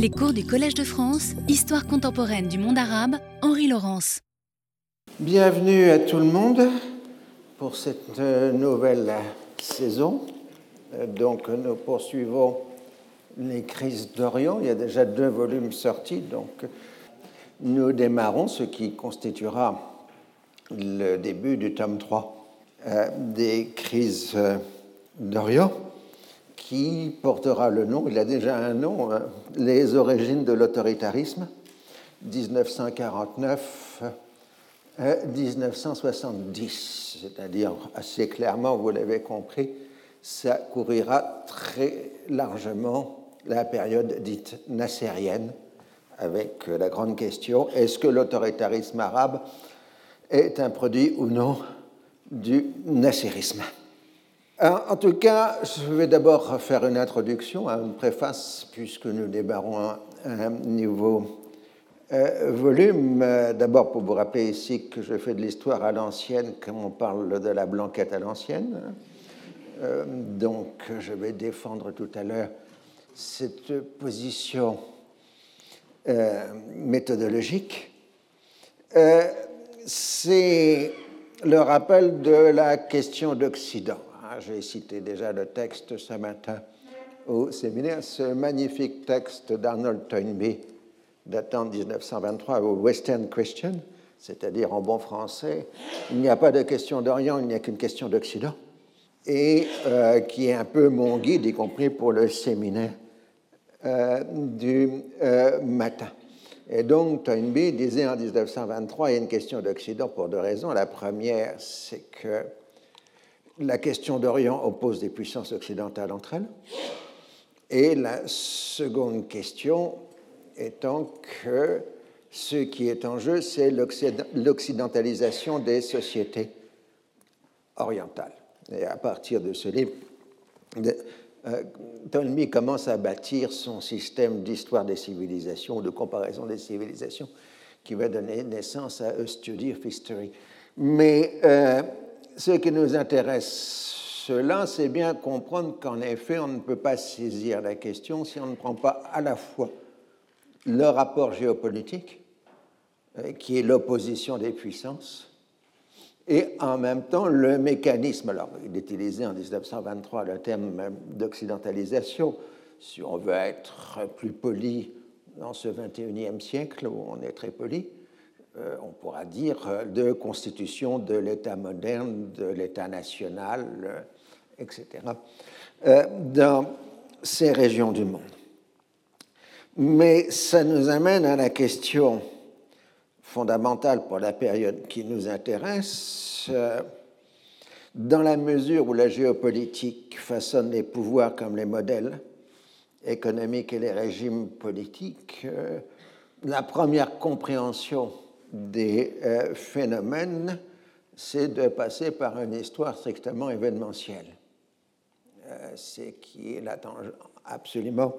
Les cours du Collège de France, Histoire contemporaine du monde arabe, Henri Laurence. Bienvenue à tout le monde pour cette euh, nouvelle saison. Euh, donc nous poursuivons les crises d'Orient. Il y a déjà deux volumes sortis, donc nous démarrons ce qui constituera le début du tome 3 euh, des crises d'Orient qui portera le nom, il a déjà un nom, hein, Les origines de l'autoritarisme, 1949. 1970, c'est-à-dire assez clairement, vous l'avez compris, ça couvrira très largement la période dite nassérienne, avec la grande question est-ce que l'autoritarisme arabe est un produit ou non du nasserisme en tout cas, je vais d'abord faire une introduction, une préface, puisque nous débarrons un, un nouveau euh, volume. Euh, d'abord, pour vous rappeler ici que je fais de l'histoire à l'ancienne, comme on parle de la blanquette à l'ancienne. Euh, donc, je vais défendre tout à l'heure cette position méthodologique. C'est le rappel de la question d'Occident j'ai cité déjà le texte ce matin au séminaire, ce magnifique texte d'Arnold Toynbee datant de 1923 au Western Christian, c'est-à-dire en bon français, il n'y a pas de question d'Orient, il n'y a qu'une question d'Occident, et euh, qui est un peu mon guide, y compris pour le séminaire euh, du euh, matin. Et donc, Toynbee disait en 1923, il y a une question d'Occident pour deux raisons. La première, c'est que la question d'Orient oppose des puissances occidentales entre elles. Et la seconde question étant que ce qui est en jeu, c'est l'occidentalisation des sociétés orientales. Et à partir de ce livre, euh, commence à bâtir son système d'histoire des civilisations, de comparaison des civilisations, qui va donner naissance à A Study of History. Mais euh, ce qui nous intéresse cela, c'est bien comprendre qu'en effet, on ne peut pas saisir la question si on ne prend pas à la fois le rapport géopolitique, euh, qui est l'opposition des puissances, et en même temps le mécanisme. Alors, il est en 1923 le terme d'occidentalisation, si on veut être plus poli dans ce 21e siècle où on est très poli, on pourra dire, euh, de constitution de l'État moderne, de l'État national, euh, etc., dans ces régions du monde. Mais ça nous amène à la question fondamentale pour la période qui nous intéresse, dans la mesure où la géopolitique façonne les pouvoirs comme les modèles économiques et les régimes politiques, la première compréhension des euh, phénomènes, c'est de passer par une histoire strictement événementielle. Euh, c'est qui est là absolument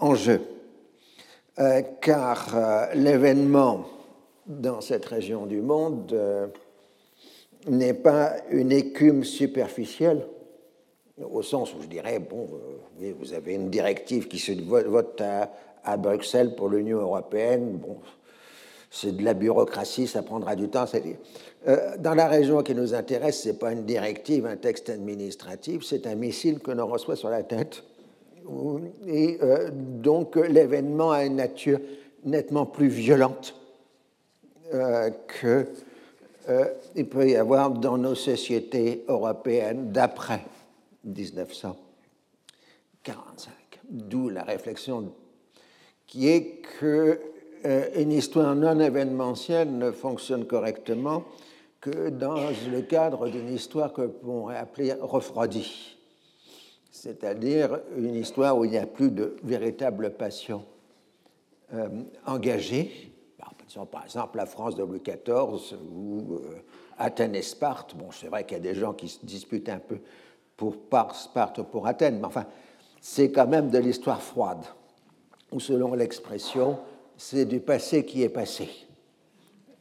en jeu. Euh, car l'événement dans cette région du monde n'est pas une écume superficielle, au sens où je dirais, bon, vous avez une directive qui se vote à, à Bruxelles pour l'Union européenne, bon, c'est de la bureaucratie, ça prendra du temps. Euh, dans la région qui nous intéresse, ce n'est pas une directive, un texte administratif, c'est un missile que l'on reçoit sur la tête. Et euh, donc l'événement a une nature nettement plus violente euh, qu'il peut y avoir dans nos sociétés européennes d'après 1945. D'où la réflexion qui est que euh, une histoire non événementielle ne fonctionne correctement que dans le cadre d'une histoire que l'on pourrait appeler refroidie, c'est-à-dire une histoire où il n'y a plus de véritable passion euh, engagée. Par exemple, la France de Louis XIV ou euh, Athènes et Sparte. Bon, c'est vrai qu'il y a des gens qui se disputent un peu pour par Sparte ou pour Athènes, mais enfin, c'est quand même de l'histoire froide, ou selon l'expression, c'est du passé qui est passé.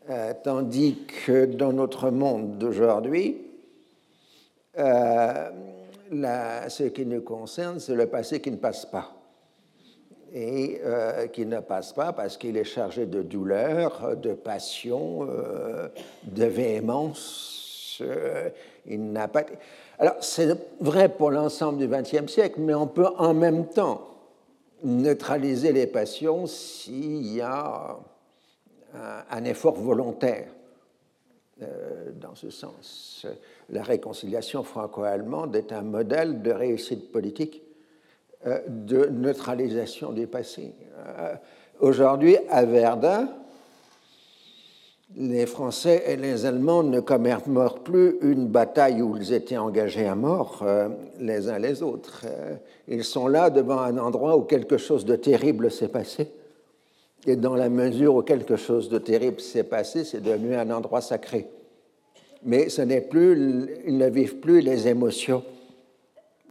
Euh, tandis que dans notre monde d'aujourd'hui, euh, ce qui nous concerne, c'est le passé qui ne passe pas. et euh, qui ne passe pas parce qu'il est chargé de douleur, de passion, de véhémence. Il n'a pas. Alors c'est vrai pour l'ensemble du XXe siècle, mais on peut en même temps neutraliser les passions s'il y a un, effort volontaire dans ce sens. La réconciliation franco-allemande est un modèle de réussite politique euh, de neutralisation des passés. Euh, aujourd'hui, à Verdun, les Français et les Allemands ne commémorent plus une bataille où ils étaient engagés à mort euh, les uns les autres. ils sont là devant un endroit où quelque chose de terrible s'est passé. Et dans la mesure où quelque chose de terrible s'est passé, c'est devenu un endroit sacré. Mais ce n'est plus, ils ne vivent plus les émotions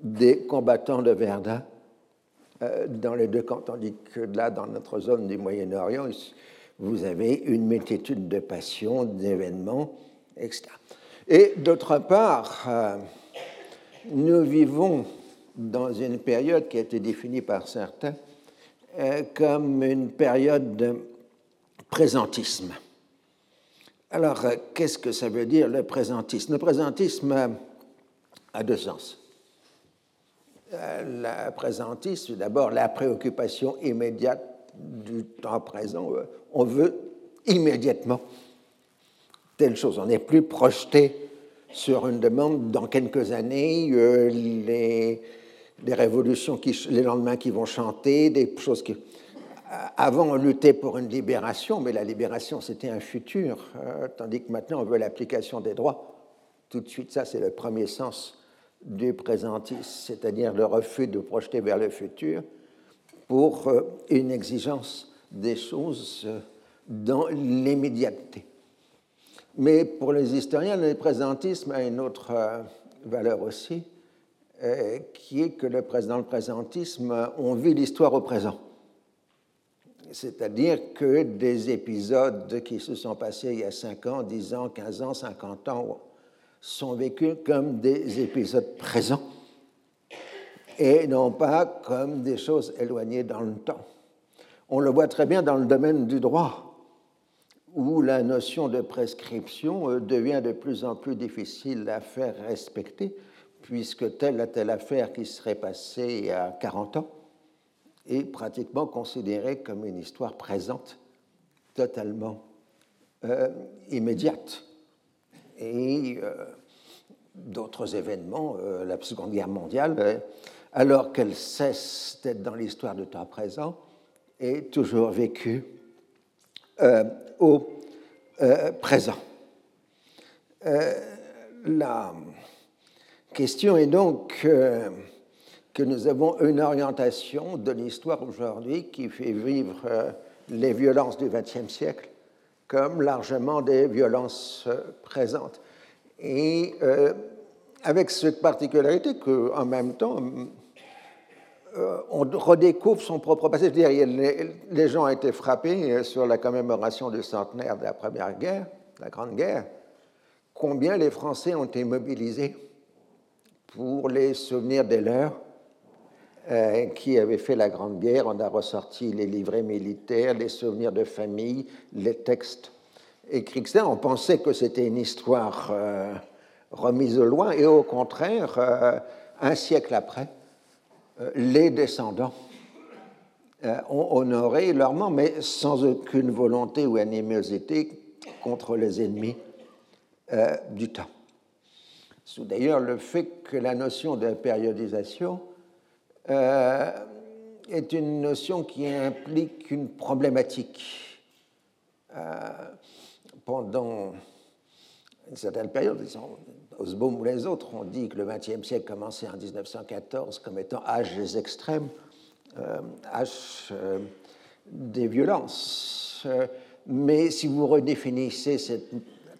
des combattants de Verdun euh, dans les deux camps, tandis que là, dans notre zone du Moyen-Orient, vous avez une multitude de passions, d'événements, etc. Et d'autre part, euh, nous vivons dans une période qui a été définie par certains euh, comme une période de présentisme. Alors, qu'est-ce que ça veut dire le présentisme? Le présentisme a deux sens. Euh, la présentisme, c'est d'abord la préoccupation immédiate du temps présent. Euh, on veut immédiatement telle chose. On n'est plus projeté sur une demande dans quelques années, euh, les, révolutions, les lendemains qui vont chanter, des choses qui. Avant, on luttait pour une libération, mais la libération, c'était un futur, tandis que maintenant, on veut l'application des droits. Tout de suite, ça, c'est le premier sens du présentisme, c'est-à-dire le refus de projeter vers le futur pour euh, une exigence des choses euh, dans l'immédiateté. Mais pour les historiens, le présentisme a une autre euh, valeur aussi, qui est que dans le présentisme, on vit l'histoire au présent. C'est-à-dire que des épisodes qui se sont passés il y a 5 ans, 10 ans, 15 ans, 50 ans, sont vécus comme des épisodes présents et non pas comme des choses éloignées dans le temps. On le voit très bien dans le domaine du droit, où la notion de prescription euh, devient de plus en plus difficile à faire respecter, puisque telle ou telle affaire qui serait passée a 40 ans est pratiquement considérée comme une histoire présente, totalement euh, immédiate et euh, d'autres événements, la Seconde Guerre mondiale, alors qu'elle cesse d'être dans l'histoire de temps présent, est toujours vécue au présent. la question est donc que nous avons une orientation de l'histoire aujourd'hui qui fait vivre les violences du XXe siècle comme largement des violences euh, présentes. Et euh, avec cette particularité qu'en même temps, euh, on redécouvre son propre passé. C'est-à-dire, les, les, gens ont été frappés sur la commémoration du centenaire de la Première Guerre, la Grande Guerre, combien les Français ont été mobilisés pour les souvenirs des leurs euh, qui avait fait la Grande Guerre. On a ressorti les livrets militaires, les souvenirs de famille, les textes écrits. On pensait que c'était une histoire euh, remise au loin, et au contraire, euh, un siècle après, les descendants ont honoré leur mort, mais sans aucune volonté ou animosité contre les ennemis du temps. D'ailleurs le fait que la notion de périodisation euh, est une notion qui implique une problématique. Euh, pendant une certaine période, Osbaum ou les autres ont dit que le XXe siècle commençait en 1914 comme étant âge des extrêmes, euh, âge des violences. mais si vous redéfinissez cette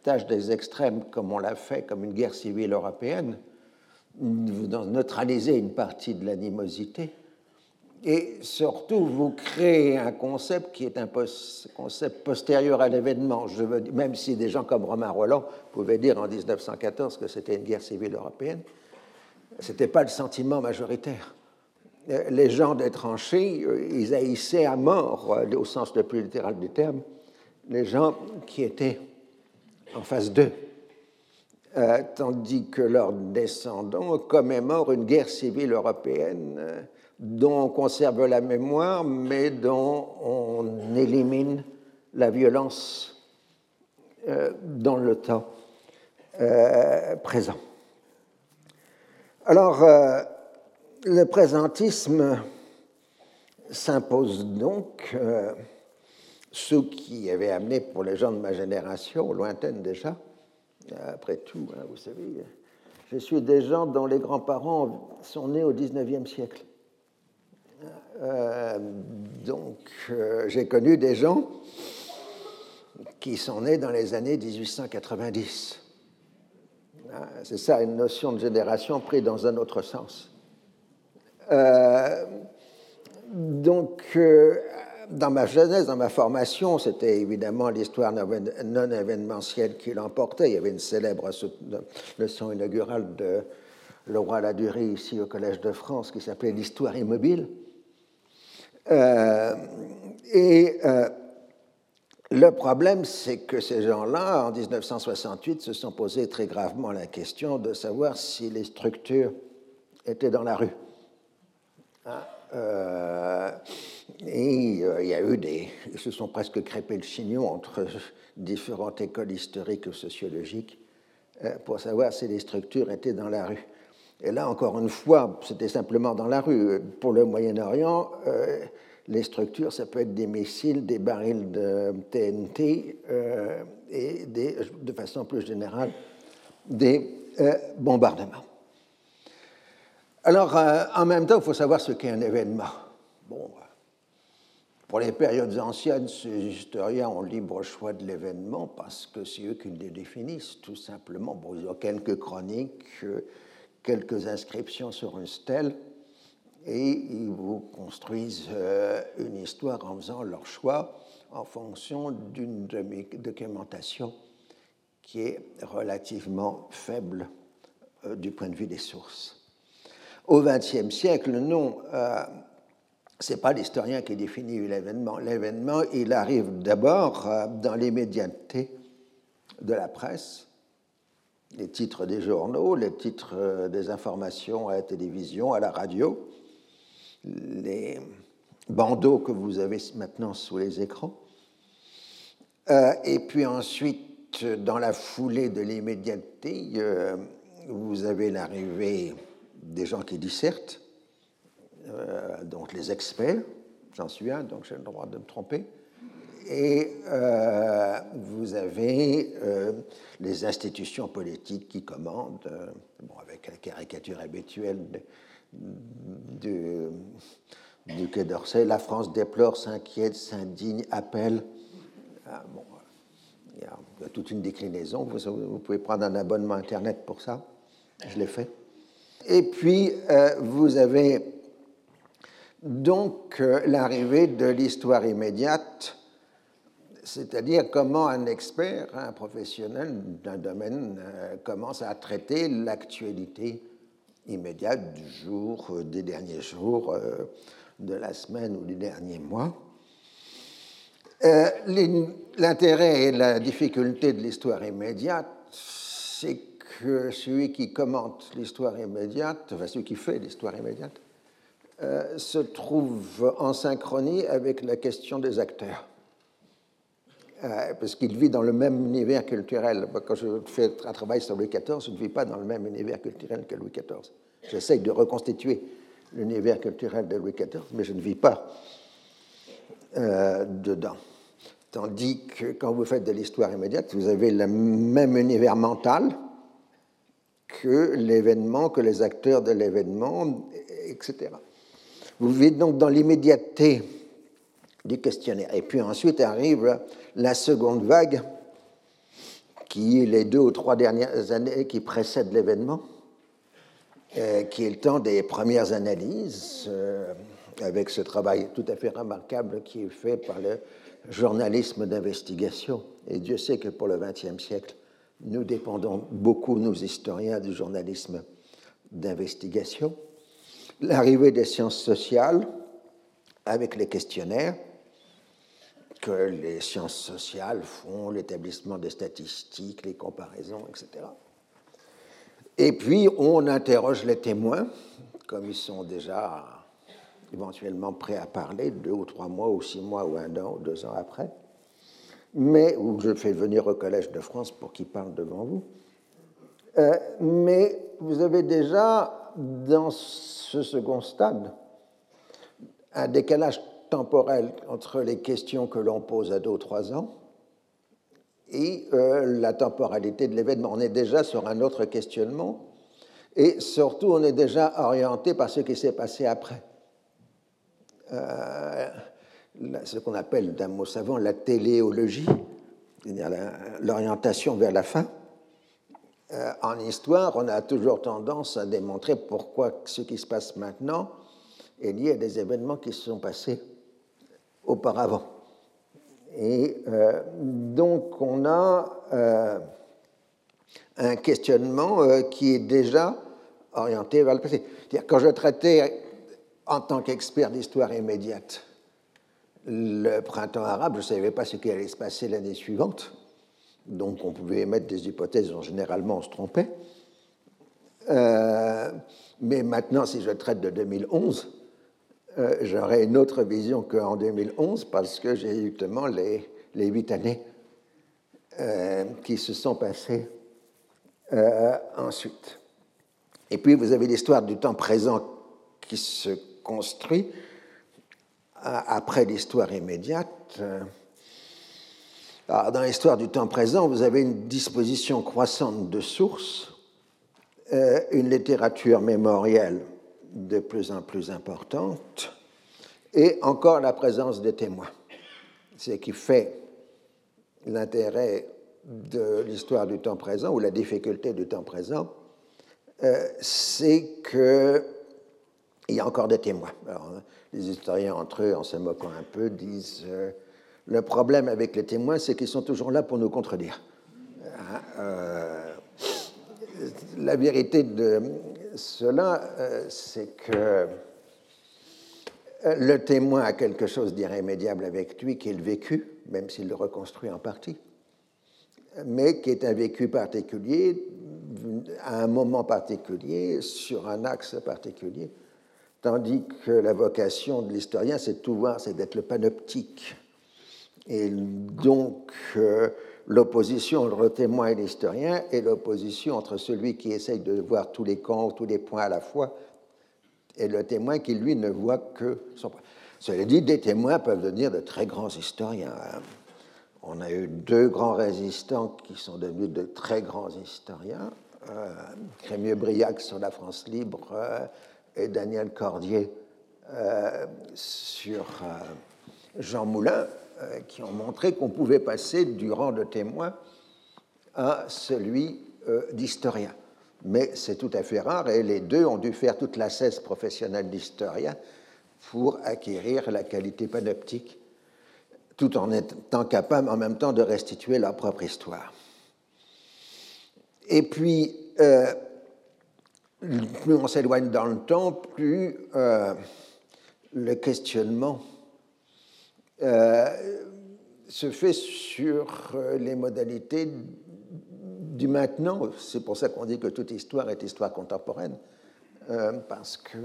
âge des extrêmes comme on l'a fait, comme une guerre civile européenne, vous neutralisez une partie de l'animosité et surtout vous créez un concept qui est un concept postérieur à l'événement. Même si des gens comme Romain Roland pouvaient dire en 1914 que c'était une guerre civile européenne, ce n'était pas le sentiment majoritaire les gens des tranchées, ils haïssaient à mort, au sens le plus littéral du terme, les gens qui étaient en face d'eux, tandis que leurs descendants commémorent une guerre civile européenne dont on conserve la mémoire, mais dont on élimine la violence euh, dans le temps euh, présent. Alors, euh, le présentisme s'impose donc, ce qui avait amené pour les gens de ma génération, lointaine déjà, après tout, hein, vous savez, je suis des gens dont les grands-parents sont nés au XIXe siècle. Donc, j'ai connu des gens qui sont nés dans les années 1890. Ah, c'est ça, une notion de génération prise dans un autre sens. Euh, donc, euh, dans ma jeunesse, dans ma formation, c'était évidemment l'histoire non événementielle qui l'emportait. Il y avait une célèbre leçon inaugurale de Laurent Ladurie ici au Collège de France qui s'appelait L'histoire immobile. Euh, et le problème, c'est que ces gens-là, en 1968, se sont posés très gravement la question de savoir si les structures étaient dans la rue. Hein, euh, et euh, il y a eu des. Ils se sont presque crêpés le chignon entre différentes écoles historiques ou sociologiques euh, pour savoir si les structures étaient dans la rue. Et là, encore une fois, c'était simplement dans la rue. Pour le Moyen-Orient, les structures, ça peut être des missiles, des barils de TNT euh, et de façon plus générale des euh, bombardements. Alors, euh, en même temps, il faut savoir ce qu'est un événement. Bon, pour les périodes anciennes, ces historiens ont libre choix de l'événement parce que c'est eux qui le définissent, tout simplement. Bon, ils ont quelques chroniques, quelques inscriptions sur une stèle, et ils vous construisent euh, une histoire en faisant leur choix en fonction d'une documentation qui est relativement faible euh, du point de vue des sources. Au XXe siècle, non, euh, ce n'est pas l'historien qui définit l'événement. L'événement, il arrive d'abord dans l'immédiateté de la presse, les titres des journaux, les titres des informations à la télévision, à la radio, les bandeaux que vous avez maintenant sous les écrans. Euh, et puis ensuite, dans la foulée de l'immédiateté, euh, vous avez l'arrivée des gens qui dissertent, euh, donc les experts, j'en suis un, donc j'ai le droit de me tromper. Et vous avez les institutions politiques qui commandent, bon, avec la caricature habituelle du, du Quai d'Orsay. La France déplore, s'inquiète, s'indigne, appelle. Ah, bon, il, y a, toute une déclinaison. Vous, pouvez prendre un abonnement Internet pour ça. Je l'ai fait. Et puis, euh, vous avez donc euh, l'arrivée de l'histoire immédiate, c'est-à-dire comment un expert, un professionnel d'un domaine euh, commence à traiter l'actualité immédiate du jour, euh, des derniers jours, euh, de la semaine ou du dernier mois. L'intérêt et la difficulté de l'histoire immédiate, c'est que celui qui commente l'histoire immédiate, enfin celui qui fait l'histoire immédiate, se trouve en synchronie avec la question des acteurs. Parce qu'il vit dans le même univers culturel. Quand je fais un travail sur Louis XIV, je ne vis pas dans le même univers culturel que Louis XIV. J'essaye de reconstituer l'univers culturel de Louis XIV, mais je ne vis pas euh, dedans. Tandis que quand vous faites de l'histoire immédiate, vous avez le même univers mental que l'événement, que les acteurs de l'événement, etc. Vous vivez donc dans l'immédiateté du questionnaire. Et puis ensuite arrive la seconde vague, qui est les deux ou trois dernières années qui précèdent l'événement, euh, qui est le temps des premières analyses, euh, avec ce travail tout à fait remarquable qui est fait par le journalisme d'investigation. Et Dieu sait que pour le XXe siècle, nous dépendons beaucoup, nous historiens, du journalisme d'investigation. l'arrivée des sciences sociales avec les questionnaires que les sciences sociales font, l'établissement des statistiques, les comparaisons, etc. Et puis, on interroge les témoins, comme ils sont déjà éventuellement prêts à parler, deux ou trois mois, ou six mois, ou un an, ou deux ans après, mais où je fais venir au Collège de France pour qu'ils parlent devant vous. Euh, mais vous avez déjà, dans ce second stade, un décalage temporel entre les questions que l'on pose à deux ou trois ans et euh, la temporalité de l'événement. On est déjà sur un autre questionnement et surtout on est déjà orienté par ce qui s'est passé après. Euh, ce qu'on appelle d'un mot savant la téléologie, c'est-à-dire l'orientation vers la fin. Euh, en histoire, on a toujours tendance à démontrer pourquoi ce qui se passe maintenant est lié à des événements qui se sont passés auparavant. Et euh, donc on a euh, un questionnement qui est déjà orienté vers le passé. Quand je traitais en tant qu'expert d'histoire immédiate le printemps arabe, je ne savais pas ce qui allait se passer l'année suivante. Donc on pouvait émettre des hypothèses dont généralement on se trompait. Euh, mais maintenant, si je traite de 2011, euh, j'aurai une autre vision qu'en 2011 parce que j'ai justement les, huit années euh, qui se sont passées ensuite. Et puis vous avez l'histoire du temps présent qui se construit après l'histoire immédiate. dans l'histoire du temps présent, vous avez une disposition croissante de sources, euh, une littérature mémorielle de plus en plus importante, et encore la présence des témoins. Ce qui fait l'intérêt de l'histoire du temps présent, ou la difficulté du temps présent, euh, c'est qu'il y a encore des témoins. Alors, les historiens entre eux, en se moquant un peu, disent euh, le problème avec les témoins, c'est qu'ils sont toujours là pour nous contredire. Hein, euh, la vérité de cela, euh, c'est que le témoin a quelque chose d'irrémédiable avec lui qui est le vécu, même s'il le reconstruit en partie, mais qui est un vécu particulier à un moment particulier, sur un axe particulier tandis que la vocation de l'historien, c'est de tout voir, c'est d'être le panoptique. Et donc, euh, l'opposition entre le témoin et l'historien est l'opposition entre celui qui essaye de voir tous les camps, tous les points à la fois, et le témoin qui, lui, ne voit que son point. Cela dit, des témoins peuvent devenir de très grands historiens. On a eu deux grands résistants qui sont devenus de très grands historiens. Euh, Crémieux-Briac sur la France libre, euh, et Daniel Cordier euh, sur euh, Jean Moulin, qui ont montré qu'on pouvait passer du rang de témoin à celui d'historien. Mais c'est tout à fait rare et les deux ont dû faire toute la cesse professionnelle d'historien pour acquérir la qualité panoptique, tout en étant capable en même temps de restituer leur propre histoire. Et puis, plus on s'éloigne dans le temps, plus euh, le questionnement euh, se fait sur euh, les modalités du maintenant. C'est pour ça qu'on dit que toute histoire est histoire contemporaine. parce que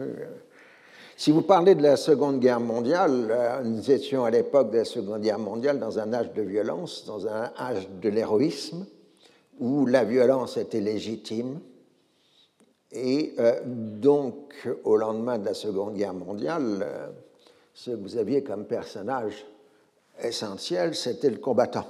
si vous parlez de la Seconde Guerre mondiale, nous étions à l'époque de la Seconde Guerre mondiale dans un âge de violence, dans un âge de l'héroïsme, où la violence était légitime et euh, donc, au lendemain de la Seconde Guerre mondiale, euh, ce que vous aviez comme personnage essentiel, c'était le combattant.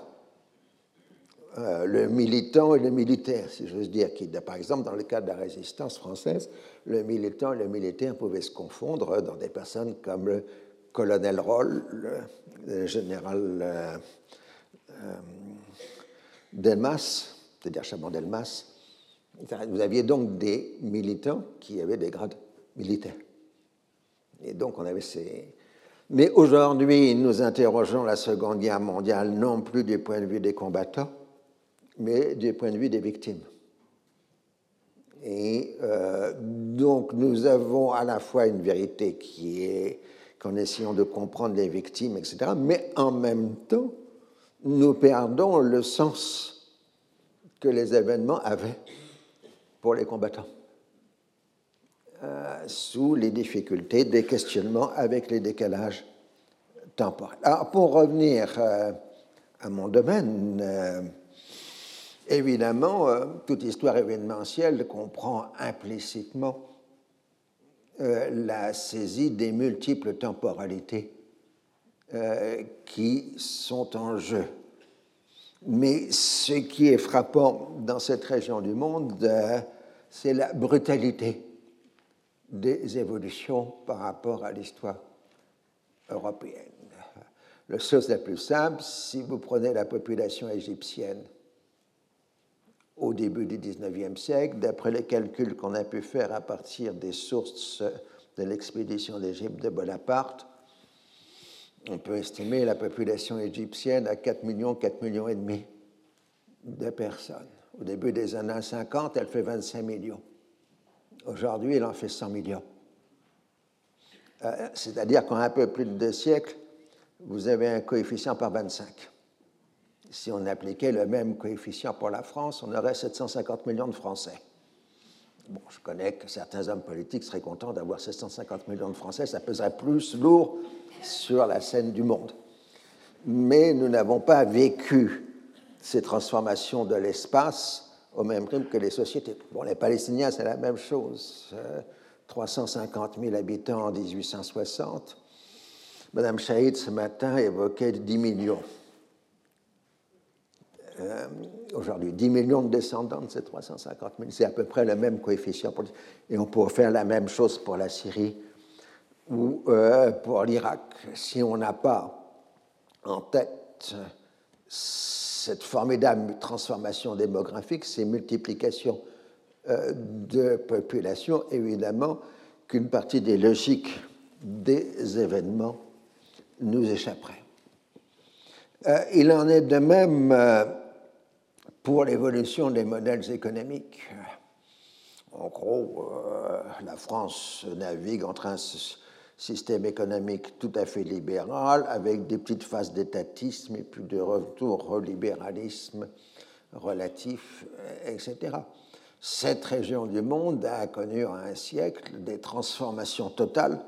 Euh, le militant et le militaire, si j'ose dire, par exemple, dans le cas de la résistance française, le militant et le militaire pouvaient se confondre dans des personnes comme le colonel Roll, le, général Delmas, c'est-à-dire Chamon Delmas, vous aviez donc des militants qui avaient des grades militaires. Et donc on avait ces... Mais aujourd'hui, nous interrogeons la Seconde Guerre mondiale non plus du point de vue des combattants, mais du point de vue des victimes. Et euh, donc nous avons à la fois une vérité qui est qu'en essayant de comprendre les victimes, etc., mais en même temps, nous perdons le sens que les événements avaient pour les combattants, sous les difficultés des questionnements avec les décalages temporels. Alors, pour revenir euh, à mon domaine, euh, évidemment, toute histoire événementielle comprend implicitement la saisie des multiples temporalités qui sont en jeu. Mais ce qui est frappant dans cette région du monde, c'est la brutalité des évolutions par rapport à l'histoire européenne. La chose la plus simple, si vous prenez la population égyptienne au début du XIXe siècle, d'après les calculs qu'on a pu faire à partir des sources de l'expédition d'Égypte de Bonaparte, on peut estimer la population égyptienne à 4 millions, 4 millions et demi de personnes. Au début des années 50, elle fait 25 millions. Aujourd'hui, elle en fait 100 millions. Euh, c'est-à-dire qu'en un peu plus de deux siècles, vous avez un coefficient par 25. Si on appliquait le même coefficient pour la France, on aurait 750 millions de Français. Bon, je connais que certains hommes politiques seraient contents d'avoir 750 millions de Français, ça peserait plus lourd sur la scène du monde. Mais nous n'avons pas vécu ces transformations de l'espace au même rythme que les sociétés. Bon, les Palestiniens, c'est la même chose. 350 euh, 000 habitants en 1860. Madame Chaïd, ce matin, évoquait 10 millions. Euh, aujourd'hui, 10 millions de descendants de ces 350 000, c'est à peu près le même coefficient. et on pourrait faire la même chose pour la Syrie ou euh, pour l'Irak. Si on n'a pas en tête cette formidable transformation démographique, ces multiplications euh, de population, évidemment qu'une partie des logiques des événements nous échapperait. Euh, il en est de même euh, pour l'évolution des modèles économiques. En gros, la France navigue entre un système économique tout à fait libéral, avec des petites phases d'étatisme et puis de retour au libéralisme relatif, etc. Cette région du monde a connu en un siècle des transformations totales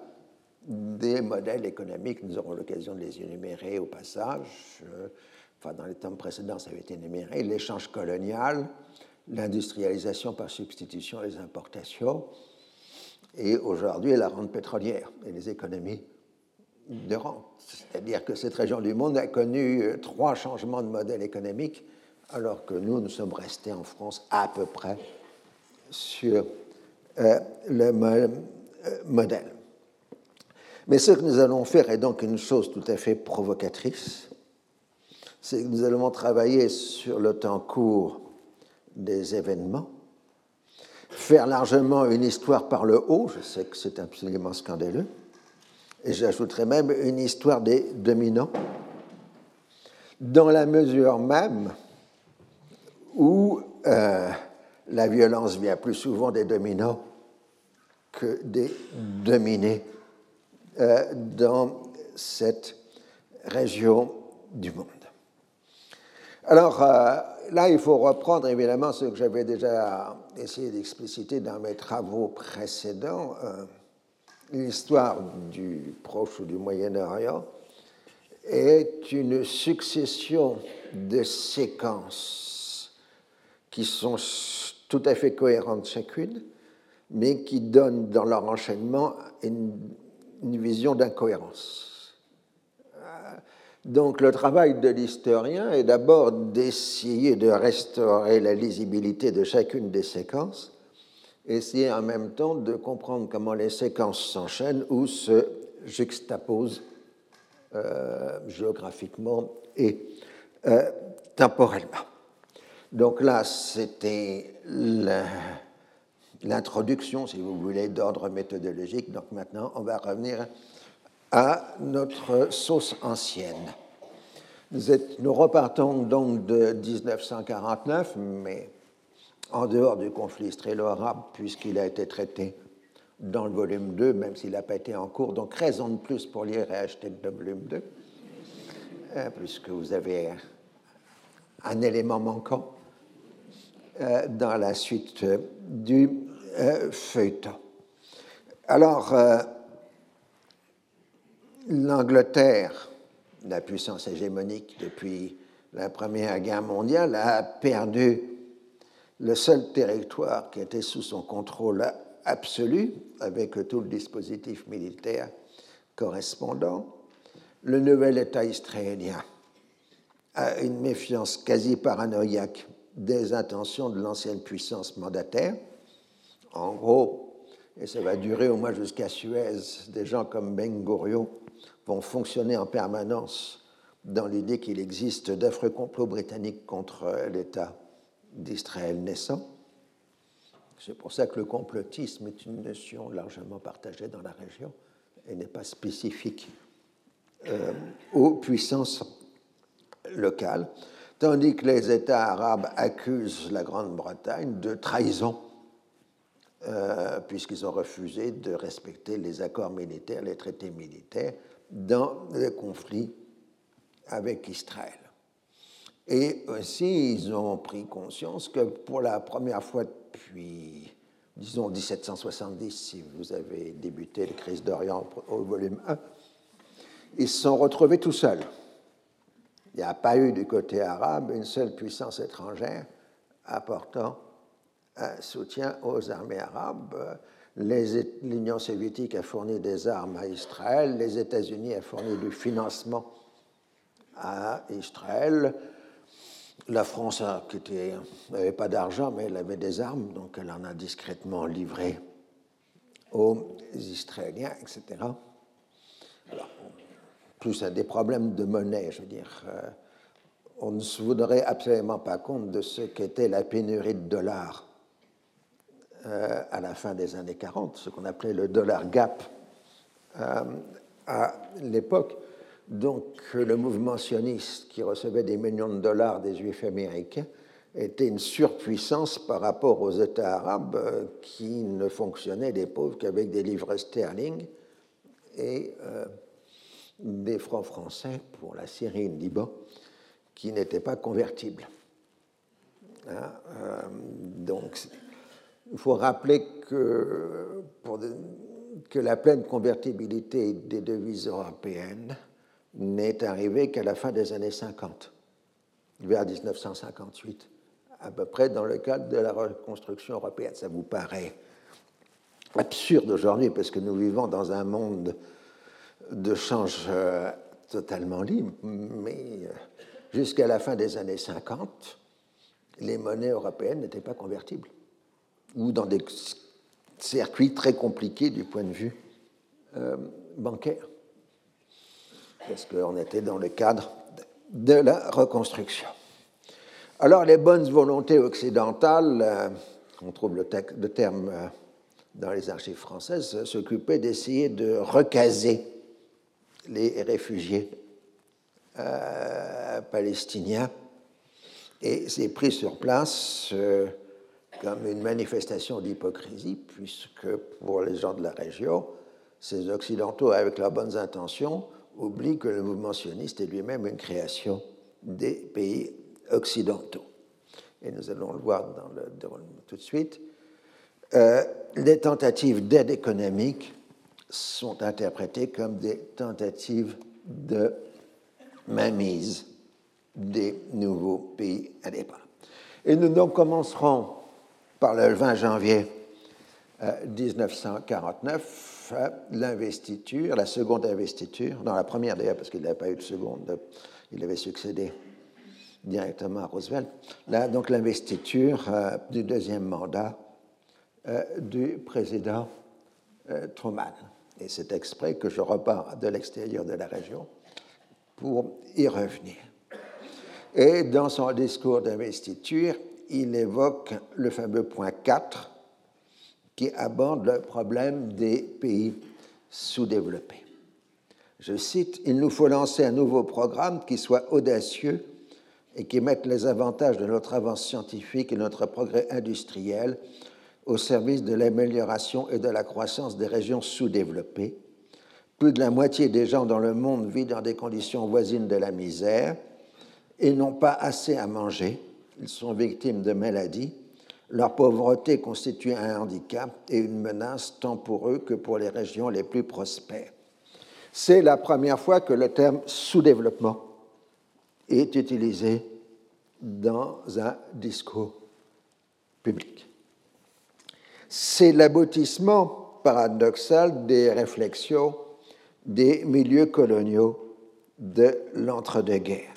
des modèles économiques. Nous aurons l'occasion de les énumérer au passage. Enfin, dans les temps précédents, ça avait été énuméré. L'échange colonial, l'industrialisation par substitution, les importations, et aujourd'hui la rente pétrolière et les économies de rente. C'est-à-dire que cette région du monde a connu euh, trois changements de modèle économique, alors que nous, nous sommes restés en France à peu près sur euh, le même euh, modèle. Mais ce que nous allons faire est donc une chose tout à fait provocatrice, c'est que nous allons travailler sur le temps court des événements faire largement une histoire par le haut, je sais que c'est absolument scandaleux, et j'ajouterai même une histoire des dominants, dans la mesure même où euh, la violence vient plus souvent des dominants que des dominés euh, dans cette région du monde. Alors, euh, là, il faut reprendre évidemment ce que j'avais déjà essayé d'expliciter dans mes travaux précédents. Euh, l'histoire du Proche ou du Moyen-Orient est une succession de séquences qui sont tout à fait cohérentes chacune, mais qui donnent dans leur enchaînement une vision d'incohérence. Donc le travail de l'historien est d'abord d'essayer de restaurer la lisibilité de chacune des séquences, essayer en même temps de comprendre comment les séquences s'enchaînent ou se juxtaposent euh, géographiquement et euh, temporellement. Donc là, c'était l'introduction, si vous voulez, d'ordre méthodologique. Donc maintenant, on va revenir à notre sauce ancienne. Nous, repartons donc de 1949, mais en dehors du conflit israélo-arabe, puisqu'il a été traité dans le volume 2, même s'il n'a pas été en cours. Donc, raison de plus pour lire et acheter le volume 2, euh, puisque vous avez un élément manquant euh, dans la suite du euh, feuilleton. Alors, l'Angleterre, la puissance hégémonique depuis la Première Guerre mondiale, a perdu le seul territoire qui était sous son contrôle absolu, avec tout le dispositif militaire correspondant. Le nouvel État israélien a une méfiance quasi paranoïaque des intentions de l'ancienne puissance mandataire. En gros, et ça va durer au moins jusqu'à Suez, des gens comme Ben Gurion vont fonctionner en permanence dans l'idée qu'il existe d'affreux complots britanniques contre l'État d'Israël naissant. C'est pour ça que le complotisme est une notion largement partagée dans la région et n'est pas spécifique euh, aux puissances locales, tandis que les États arabes accusent la Grande-Bretagne de trahison, euh, puisqu'ils ont refusé de respecter les accords militaires, les traités militaires, dans le conflit avec Israël. Et aussi, ils ont pris conscience que pour la première fois depuis, disons, 1770, si vous avez débuté la crise d'Orient au volume 1, ils se sont retrouvés tout seuls. Il n'y a pas eu du côté arabe une seule puissance étrangère apportant un soutien aux armées arabes. L'Union soviétique a fourni des armes à Israël, les États-Unis ont fourni du financement à Israël, la France, n'avait pas d'argent, mais elle avait des armes, donc elle en a discrètement livré aux Israéliens, etc. Plus à des problèmes de monnaie, je veux dire. Euh, on ne se voudrait absolument pas compte de ce qu'était la pénurie de dollars euh, à la fin des années 40, ce qu'on appelait le dollar gap euh, à l'époque. Donc le mouvement sioniste qui recevait des millions de dollars des juifs américains était une surpuissance par rapport aux États arabes euh, qui ne fonctionnaient, des pauvres, qu'avec des livres sterling et des francs français pour la Syrie et le Liban qui n'étaient pas convertibles. Hein, euh, donc il faut rappeler que, la pleine convertibilité des devises européennes n'est arrivé qu'à la fin des années 50, vers 1958, à peu près dans le cadre de la reconstruction européenne. Ça vous paraît absurde aujourd'hui parce que nous vivons dans un monde de change euh, totalement libre, mais euh, jusqu'à la fin des années 50, les monnaies européennes n'étaient pas convertibles, ou dans des circuits très compliqués du point de vue euh, bancaire parce qu'on était dans le cadre de la reconstruction. Alors les bonnes volontés occidentales, euh, on trouve le, terme euh, dans les archives françaises, s'occupaient d'essayer de recaser les réfugiés palestiniens et c'est pris sur place comme une manifestation d'hypocrisie, puisque pour les gens de la région, ces Occidentaux, avec leurs bonnes intentions, oublie que le mouvement sioniste est lui-même une création des pays occidentaux. Et nous allons le voir dans le, tout de suite. Euh, les tentatives d'aide économique sont interprétées comme des tentatives de mainmise des nouveaux pays indépendants. Et nous donc commencerons par le 20 janvier 1949 l'investiture, la seconde investiture, dans la première d'ailleurs, parce qu'il n'avait pas eu de seconde, il avait succédé directement à Roosevelt. Là, donc l'investiture euh, du deuxième mandat euh, du président euh, Truman. Et c'est exprès que je repars de l'extérieur de la région pour y revenir. Et dans son discours d'investiture, il évoque le fameux point 4 qui aborde le problème des pays sous-développés. Je cite, Il nous faut lancer un nouveau programme qui soit audacieux et qui mettent les avantages de notre avance scientifique et notre progrès industriel au service de l'amélioration et de la croissance des régions sous-développées. Plus de la moitié des gens dans le monde vivent dans des conditions voisines de la misère et n'ont pas assez à manger. Ils sont victimes de maladies. Leur pauvreté constitue un handicap et une menace tant pour eux que pour les régions les plus prospères. C'est la première fois que le terme sous-développement est utilisé dans un discours public. C'est l'aboutissement paradoxal des réflexions des milieux coloniaux de l'entre-deux-guerres.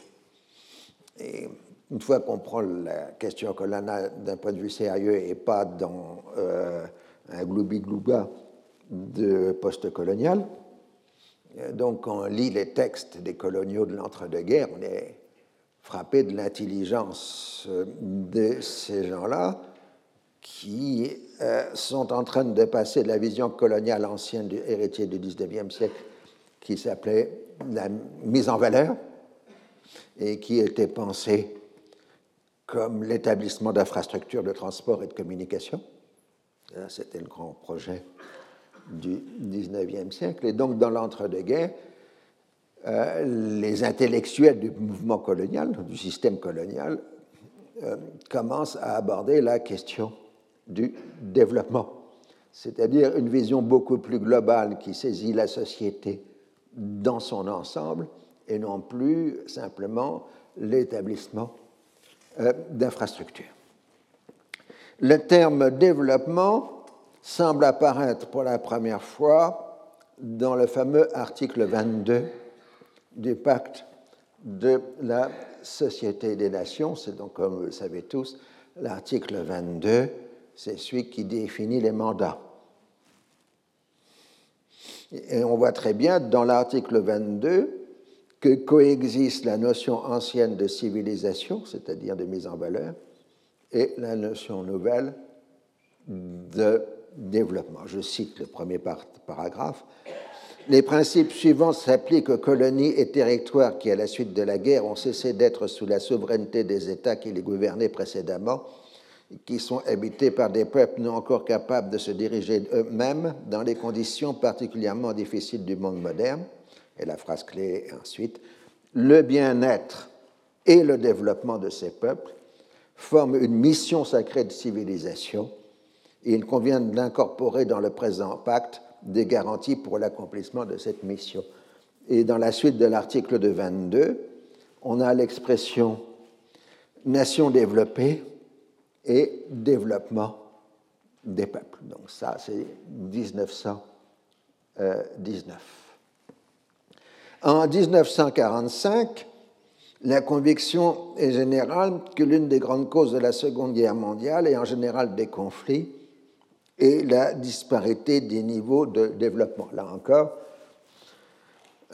Une fois qu'on prend la question coloniale d'un point de vue sérieux et pas dans euh, un gloubi-glouba de post-colonial, euh, donc on lit les textes des coloniaux de l'entre-deux-guerres, on est frappé de l'intelligence euh, de ces gens-là qui sont en train de passer de la vision coloniale ancienne du héritier du XIXe siècle qui s'appelait la mise en valeur et qui était pensée comme l'établissement d'infrastructures de transport et de communication. C'était le grand projet du XIXe siècle. Et donc, dans l'entre-deux-guerres, euh, les intellectuels du mouvement colonial, du système colonial, euh, commencent à aborder la question du développement, c'est-à-dire une vision beaucoup plus globale qui saisit la société dans son ensemble et non plus simplement l'établissement d'infrastructures. Le terme développement semble apparaître pour la première fois dans le fameux article 22 du pacte de la Société des Nations. C'est donc, comme vous le savez tous, l'article 22, c'est celui qui définit les mandats. Et on voit très bien dans l'article 22 que coexiste la notion ancienne de civilisation, c'est-à-dire de mise en valeur, et la notion nouvelle de développement. Je cite le premier paragraphe. Les principes suivants s'appliquent aux colonies et territoires qui, à la suite de la guerre, ont cessé d'être sous la souveraineté des États qui les gouvernaient précédemment, qui sont habités par des peuples non encore capables de se diriger eux-mêmes dans les conditions particulièrement difficiles du monde moderne. Et la phrase clé est ensuite Le bien-être et le développement de ces peuples forment une mission sacrée de civilisation et il convient d'incorporer dans le présent pacte des garanties pour l'accomplissement de cette mission. Et dans la suite de l'article de 22, on a l'expression nation développée et développement des peuples. Donc ça, c'est 1919. En 1945, la conviction est générale que l'une des grandes causes de la Seconde Guerre mondiale et en général des conflits et la disparité des niveaux de développement. Là encore,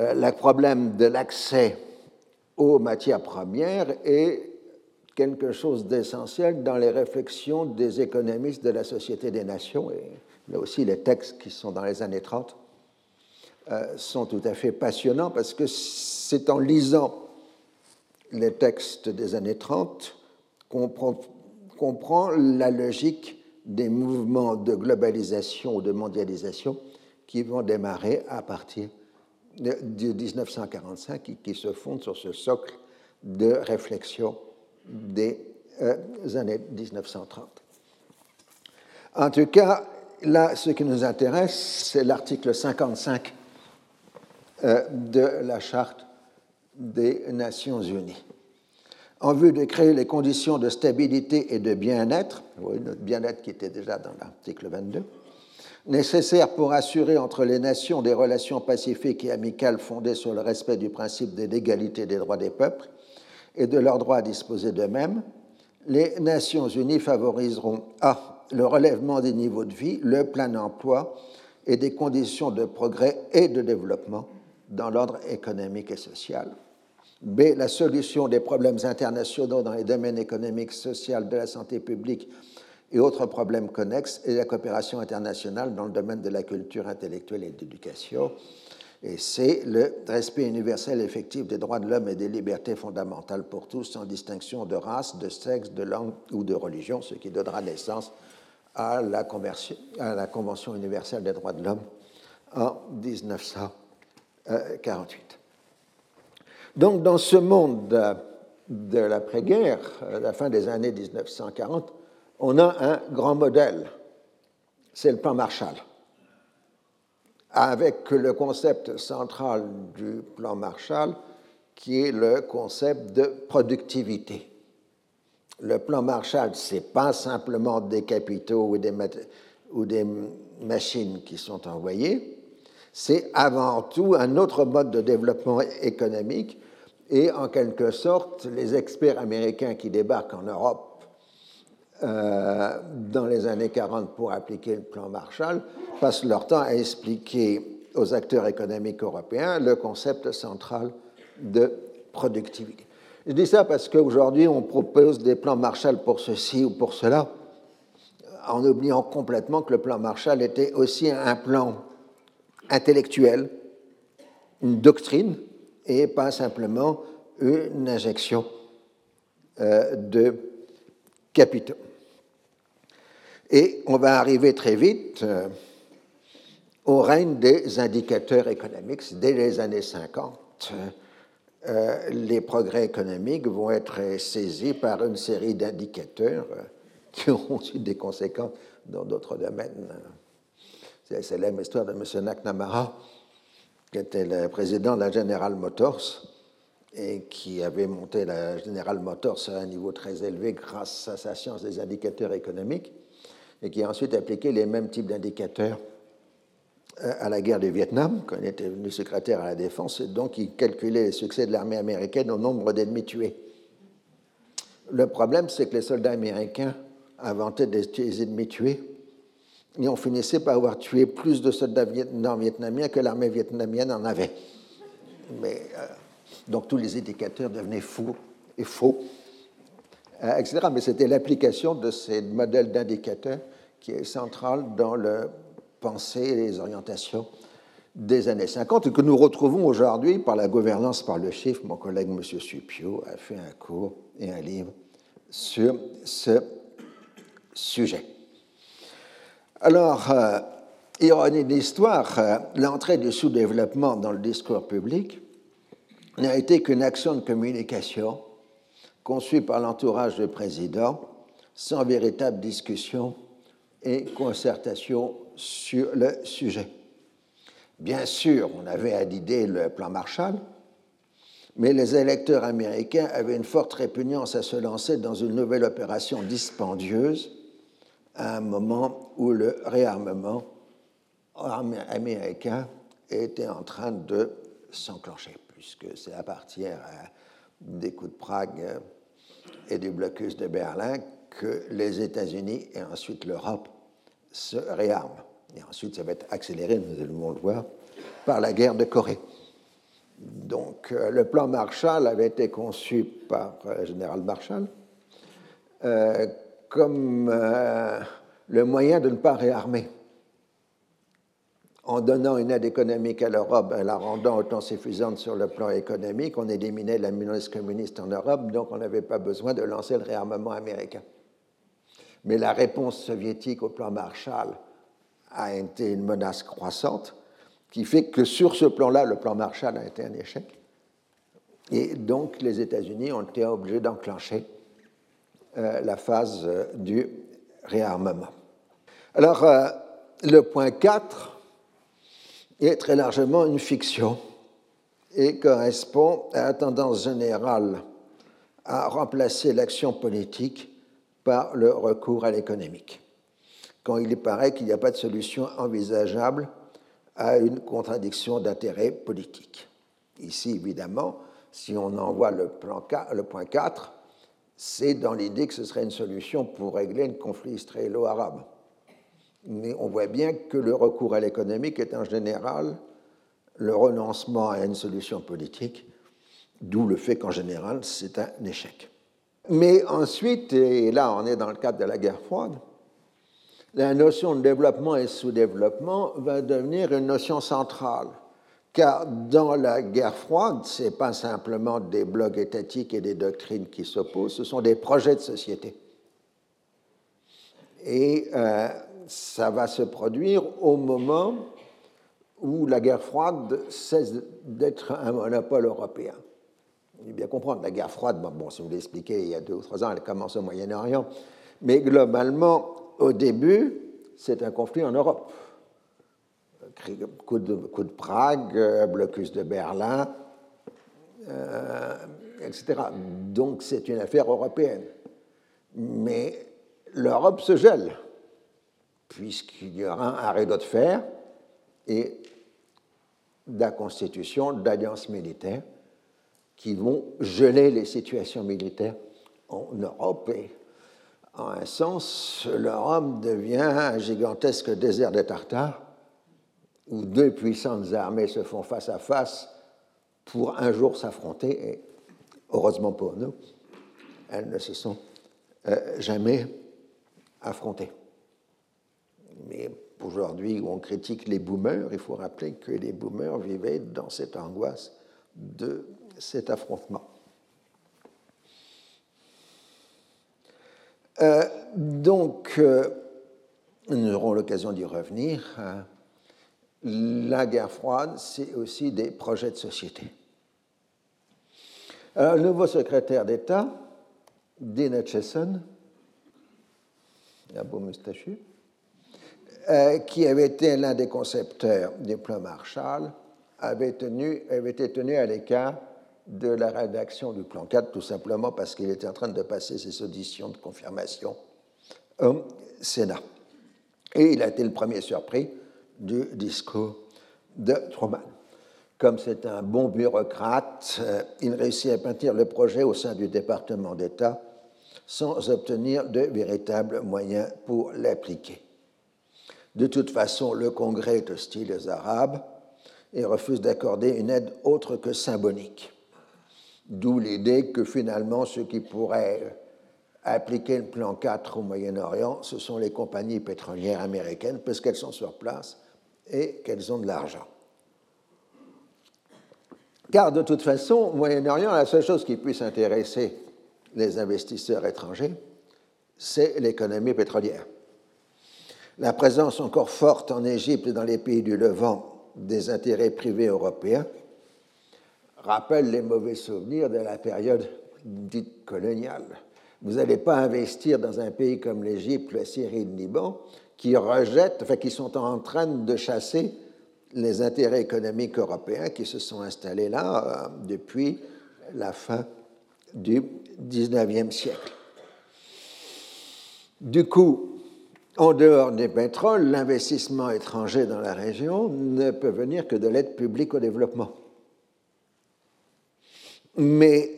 euh, le problème de l'accès aux matières premières est quelque chose d'essentiel dans les réflexions des économistes de la Société des Nations, et mais aussi les textes qui sont dans les années 30 euh, sont tout à fait passionnants parce que c'est en lisant les textes des années 30 qu'on comprend la logique des mouvements de globalisation ou de mondialisation qui vont démarrer à partir de 1945 et qui se fondent sur ce socle de réflexion des euh, années 1930. En tout cas, là, ce qui nous intéresse, c'est l'article 55 euh, de la Charte des Nations Unies en vue de créer les conditions de stabilité et de bien-être, notre bien-être qui était déjà dans l'article 22, nécessaires pour assurer entre les nations des relations pacifiques et amicales fondées sur le respect du principe de l'égalité des droits des peuples et de leur droit à disposer d'eux-mêmes, les Nations unies favoriseront A. le relèvement des niveaux de vie, le plein emploi et des conditions de progrès et de développement dans l'ordre économique et social B. La solution des problèmes internationaux dans les domaines économiques, sociaux, de la santé publique et autres problèmes connexes et la coopération internationale dans le domaine de la culture intellectuelle et de l'éducation. Et c'est le respect universel effectif des droits de l'homme et des libertés fondamentales pour tous, sans distinction de race, de sexe, de langue ou de religion, ce qui donnera naissance à la, à la Convention universelle des droits de l'homme en 1948. Donc, dans ce monde de l'après-guerre, à la fin des années 1940, on a un grand modèle, c'est le plan Marshall avec le concept central du plan Marshall, qui est le concept de productivité. Le plan Marshall, ce n'est pas simplement des capitaux ou des, ou des machines qui sont envoyées, c'est avant tout un autre mode de développement économique et en quelque sorte les experts américains qui débarquent en Europe euh, dans les années 40 pour appliquer le plan Marshall passent leur temps à expliquer aux acteurs économiques européens le concept central de productivité. Je dis ça parce qu'aujourd'hui, on propose des plans Marshall pour ceci ou pour cela, en oubliant complètement que le plan Marshall était aussi un plan intellectuel, une doctrine, et pas simplement une injection euh, de capitaux. Et on va arriver très vite euh, au règne des indicateurs économiques. Dès les années 50, euh, les progrès économiques vont être saisis par une série d'indicateurs qui auront eu des conséquences dans d'autres domaines. C'est la célèbre histoire de M. McNamara, qui était le président de la General Motors et qui avait monté la General Motors à un niveau très élevé grâce à sa science des indicateurs économiques et qui a ensuite appliqué les mêmes types d'indicateurs euh, à la guerre du Vietnam, quand il était venu secrétaire à la défense, et donc il calculait les succès de l'armée américaine au nombre d'ennemis tués. Le problème, c'est que les soldats américains inventaient des ennemis tués, et on finissait par avoir tué plus de soldats vietnamiens que l'armée vietnamienne en avait. Mais, euh, donc tous les indicateurs devenaient fous et faux, euh, etc. Mais c'était l'application de ces modèles d'indicateurs qui est centrale dans le pensées et les orientations des années 50 et que nous retrouvons aujourd'hui par la gouvernance par le chiffre. Mon collègue M. Supio a fait un cours et un livre sur ce sujet. Alors, euh, ironie de l'histoire, euh, l'entrée du sous-développement dans le discours public n'a été qu'une action de communication conçue par l'entourage du président sans véritable discussion et concertation sur le sujet. Bien sûr, on avait à l'idée le plan Marshall, mais les électeurs américains avaient une forte répugnance à se lancer dans une nouvelle opération dispendieuse à un moment où le réarmement américain était en train de s'enclencher, puisque c'est à partir des coups de Prague et du blocus de Berlin que les États-Unis et ensuite l'Europe se réarment. Et ensuite, ça va être accéléré, nous allons le voir, par la guerre de Corée. Donc, euh, le plan Marshall avait été conçu par le euh, général Marshall euh, comme le moyen de ne pas réarmer. En donnant une aide économique à l'Europe, en la rendant autant suffisante sur le plan économique, on éliminait la menace communiste en Europe, donc on n'avait pas besoin de lancer le réarmement américain. Mais la réponse soviétique au plan Marshall a été une menace croissante qui fait que sur ce plan-là, le plan Marshall a été un échec. Et donc les États-Unis ont été obligés d'enclencher euh, la phase euh, du réarmement. Alors, euh, le point 4 est très largement une fiction et correspond à la tendance générale à remplacer l'action politique par le recours à l'économique quand il paraît qu'il n'y a pas de solution envisageable à une contradiction d'intérêt politique. Ici, évidemment, si on envoie le, plan le point 4, c'est dans l'idée que ce serait une solution pour régler un conflit israélo-arabe. Mais on voit bien que le recours à l'économique est en général le renoncement à une solution politique, d'où le fait qu'en général, c'est un échec. Mais ensuite, et là on est dans le cadre de la guerre froide, la notion de développement et sous-développement va devenir une notion centrale car dans la guerre froide, ce n'est pas simplement des blocs étatiques et des doctrines qui s'opposent, ce sont des projets de société. Et euh, ça va se produire au moment où la guerre froide cesse d'être un monopole européen. Vous devez bien comprendre, la guerre froide, bon, si vous l'expliquez il y a deux ou trois ans, elle commence au Moyen-Orient, mais globalement, au début, c'est un conflit en Europe. Coup de, de Prague, blocus de Berlin, euh, etc. Donc c'est une affaire européenne. Mais l'Europe se gèle, puisqu'il y aura un rideau de fer et la constitution d'alliances militaires qui vont geler les situations militaires en Europe. Et en un sens, l'Europe devient un gigantesque désert de Tartare où deux puissantes armées se font face à face pour un jour s'affronter. Et heureusement pour nous, elles ne se sont euh, jamais affrontées. Mais aujourd'hui, où on critique les boomers, il faut rappeler que les boomers vivaient dans cette angoisse de cet affrontement. Euh, donc, euh, nous aurons l'occasion d'y revenir. La guerre froide, c'est aussi des projets de société. Alors, le nouveau secrétaire d'État, Dean Hutchison, un beau moustachu, euh, qui avait été l'un des concepteurs du plan Marshall, avait, avait été tenu à l'écart de la rédaction du plan 4, tout simplement parce qu'il était en train de passer ses auditions de confirmation au Sénat. Et il a été le premier surpris du discours de Truman. Comme c'est un bon bureaucrate, euh, il réussit à bâtir le projet au sein du département d'État sans obtenir de véritables moyens pour l'appliquer. De toute façon, le Congrès est hostile aux Arabes et refuse d'accorder une aide autre que symbolique. D'où l'idée que finalement, ceux qui pourraient appliquer le plan 4 au Moyen-Orient, ce sont les compagnies pétrolières américaines, parce qu'elles sont sur place et qu'elles ont de l'argent. Car de toute façon, au Moyen-Orient, la seule chose qui puisse intéresser les investisseurs étrangers, c'est l'économie pétrolière. La présence encore forte en Égypte et dans les pays du Levant des intérêts privés européens rappelle les mauvais souvenirs de la période dite coloniale. Vous n'allez pas investir dans un pays comme l'Égypte, la Syrie, le Liban, qui rejettent, enfin qui sont en train de chasser les intérêts économiques européens qui se sont installés là euh, depuis la fin du XIXe siècle. Du coup, en dehors des pétroles, l'investissement étranger dans la région ne peut venir que de l'aide publique au développement. Mais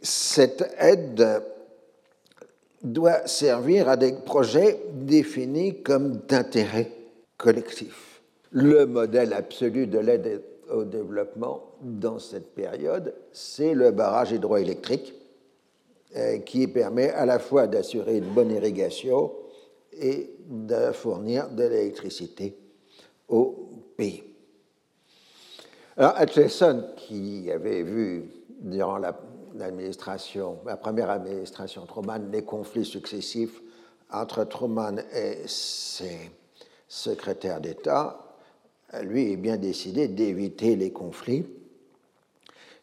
cette aide doit servir à des projets définis comme d'intérêt collectif. Le modèle absolu de l'aide au développement dans cette période, c'est le barrage hydroélectrique euh, qui permet à la fois d'assurer une bonne irrigation et de fournir de l'électricité au pays. Alors, Hutchison, qui avait vu durant la, première administration Truman, les conflits successifs entre Truman et ses secrétaires d'État, lui est bien décidé d'éviter les conflits.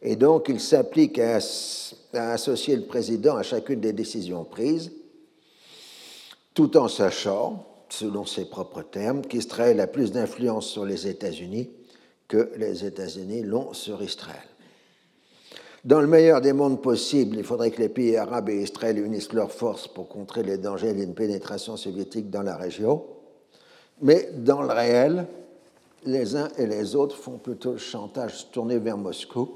Et donc, il s'applique à, à, associer le président à chacune des décisions prises, tout en sachant, selon ses propres termes, qu'Israël a plus d'influence sur les États-Unis que les États-Unis l'ont sur Israël. Dans le meilleur des mondes possibles, il faudrait que les pays arabes et Israël unissent leurs forces pour contrer les dangers d'une pénétration soviétique dans la région. Mais dans le réel, les uns et les autres font plutôt le chantage tourné vers Moscou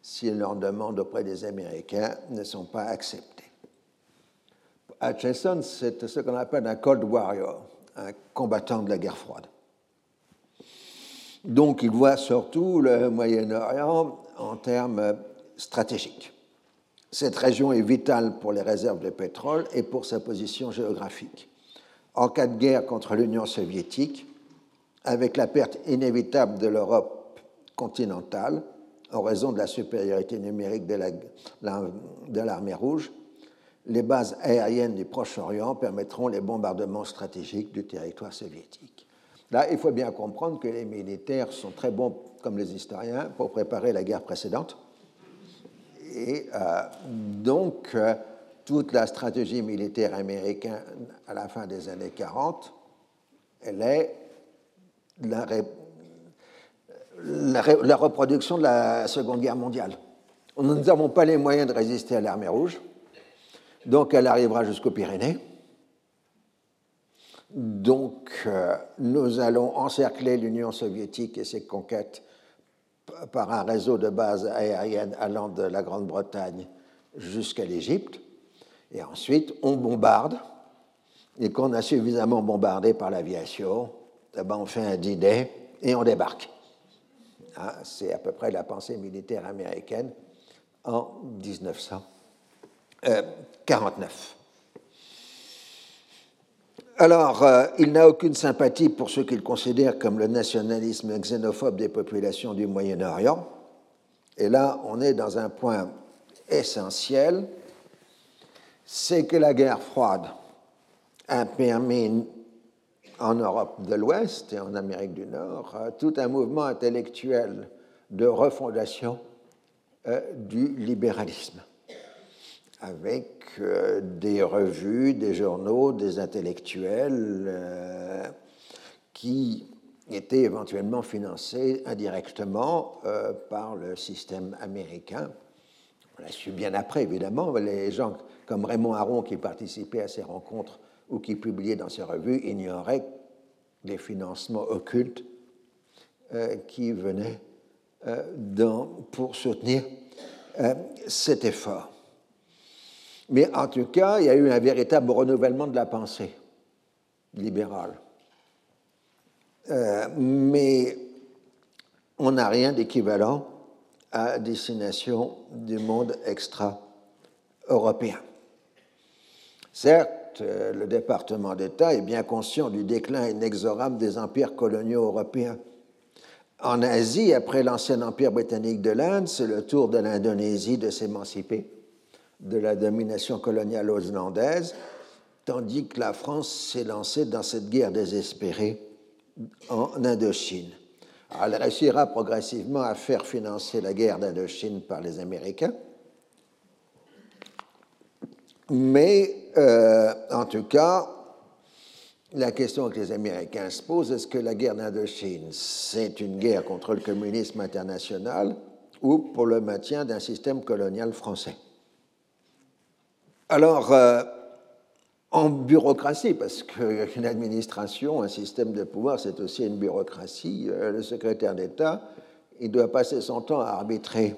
si leurs demandes auprès des Américains ne sont pas acceptées. Hutchison, c'est ce qu'on appelle un Cold Warrior, un combattant de la guerre froide. Donc il voit surtout le Moyen-Orient en termes stratégique. Cette région est vitale pour les réserves de pétrole et pour sa position géographique. En cas de guerre contre l'Union soviétique, avec la perte inévitable de l'Europe continentale en raison de la supériorité numérique de l'armée rouge. Les bases aériennes du Proche-Orient permettront les bombardements stratégiques du territoire soviétique. Là, il faut bien comprendre que les militaires sont très bons, comme les historiens, pour préparer la guerre précédente. Et euh, donc, euh, toute la stratégie militaire américaine à la fin des années 40, elle est la, reproduction de la Seconde Guerre mondiale. Nous n'avons pas les moyens de résister à l'armée rouge, donc elle arrivera jusqu'aux Pyrénées. Donc euh, nous allons encercler l'Union soviétique et ses conquêtes par un réseau de bases aériennes allant de la Grande-Bretagne jusqu'à l'Égypte. Et ensuite, on bombarde. Et quand on a suffisamment bombardé par l'aviation, eh ben, on fait un dîner et on débarque. Ah, c'est à peu près la pensée militaire américaine en 1949. Alors, euh, il n'a aucune sympathie pour ce qu'il considère comme le nationalisme xénophobe des populations du Moyen-Orient. Et là, on est dans un point essentiel, c'est que la guerre froide a permis en Europe de l'Ouest et en Amérique du Nord euh, tout un mouvement intellectuel de refondation euh, du libéralisme, avec euh, des revues, des journaux, des intellectuels qui étaient éventuellement financés indirectement par le système américain. On l'a su bien après, évidemment. Les gens comme Raymond Aron, qui participait à ces rencontres, ou qui publiait dans ses revues ignorait les financements occultes euh, qui venaient euh, pour soutenir euh, cet effort. Mais en tout cas, il y a eu un véritable renouvellement de la pensée libérale. mais on n'a rien d'équivalent à destination du monde extra-européen. Certes, euh, le département d'État est bien conscient du déclin inexorable des empires coloniaux européens. En Asie, après l'ancien empire britannique de l'Inde, c'est le tour de l'Indonésie de s'émanciper de la domination coloniale hollandaise, tandis que la France s'est lancée dans cette guerre désespérée en Indochine. elle réussira progressivement à faire financer la guerre d'Indochine par les Américains, mais euh, en tout cas, la question que les Américains se posent, est-ce que la guerre d'Indochine, c'est une guerre contre le communisme international ou pour le maintien d'un système colonial français? Alors, euh, en bureaucratie, parce qu'une administration, un système de pouvoir, c'est aussi une bureaucratie, euh, le secrétaire d'État, il doit passer son temps à arbitrer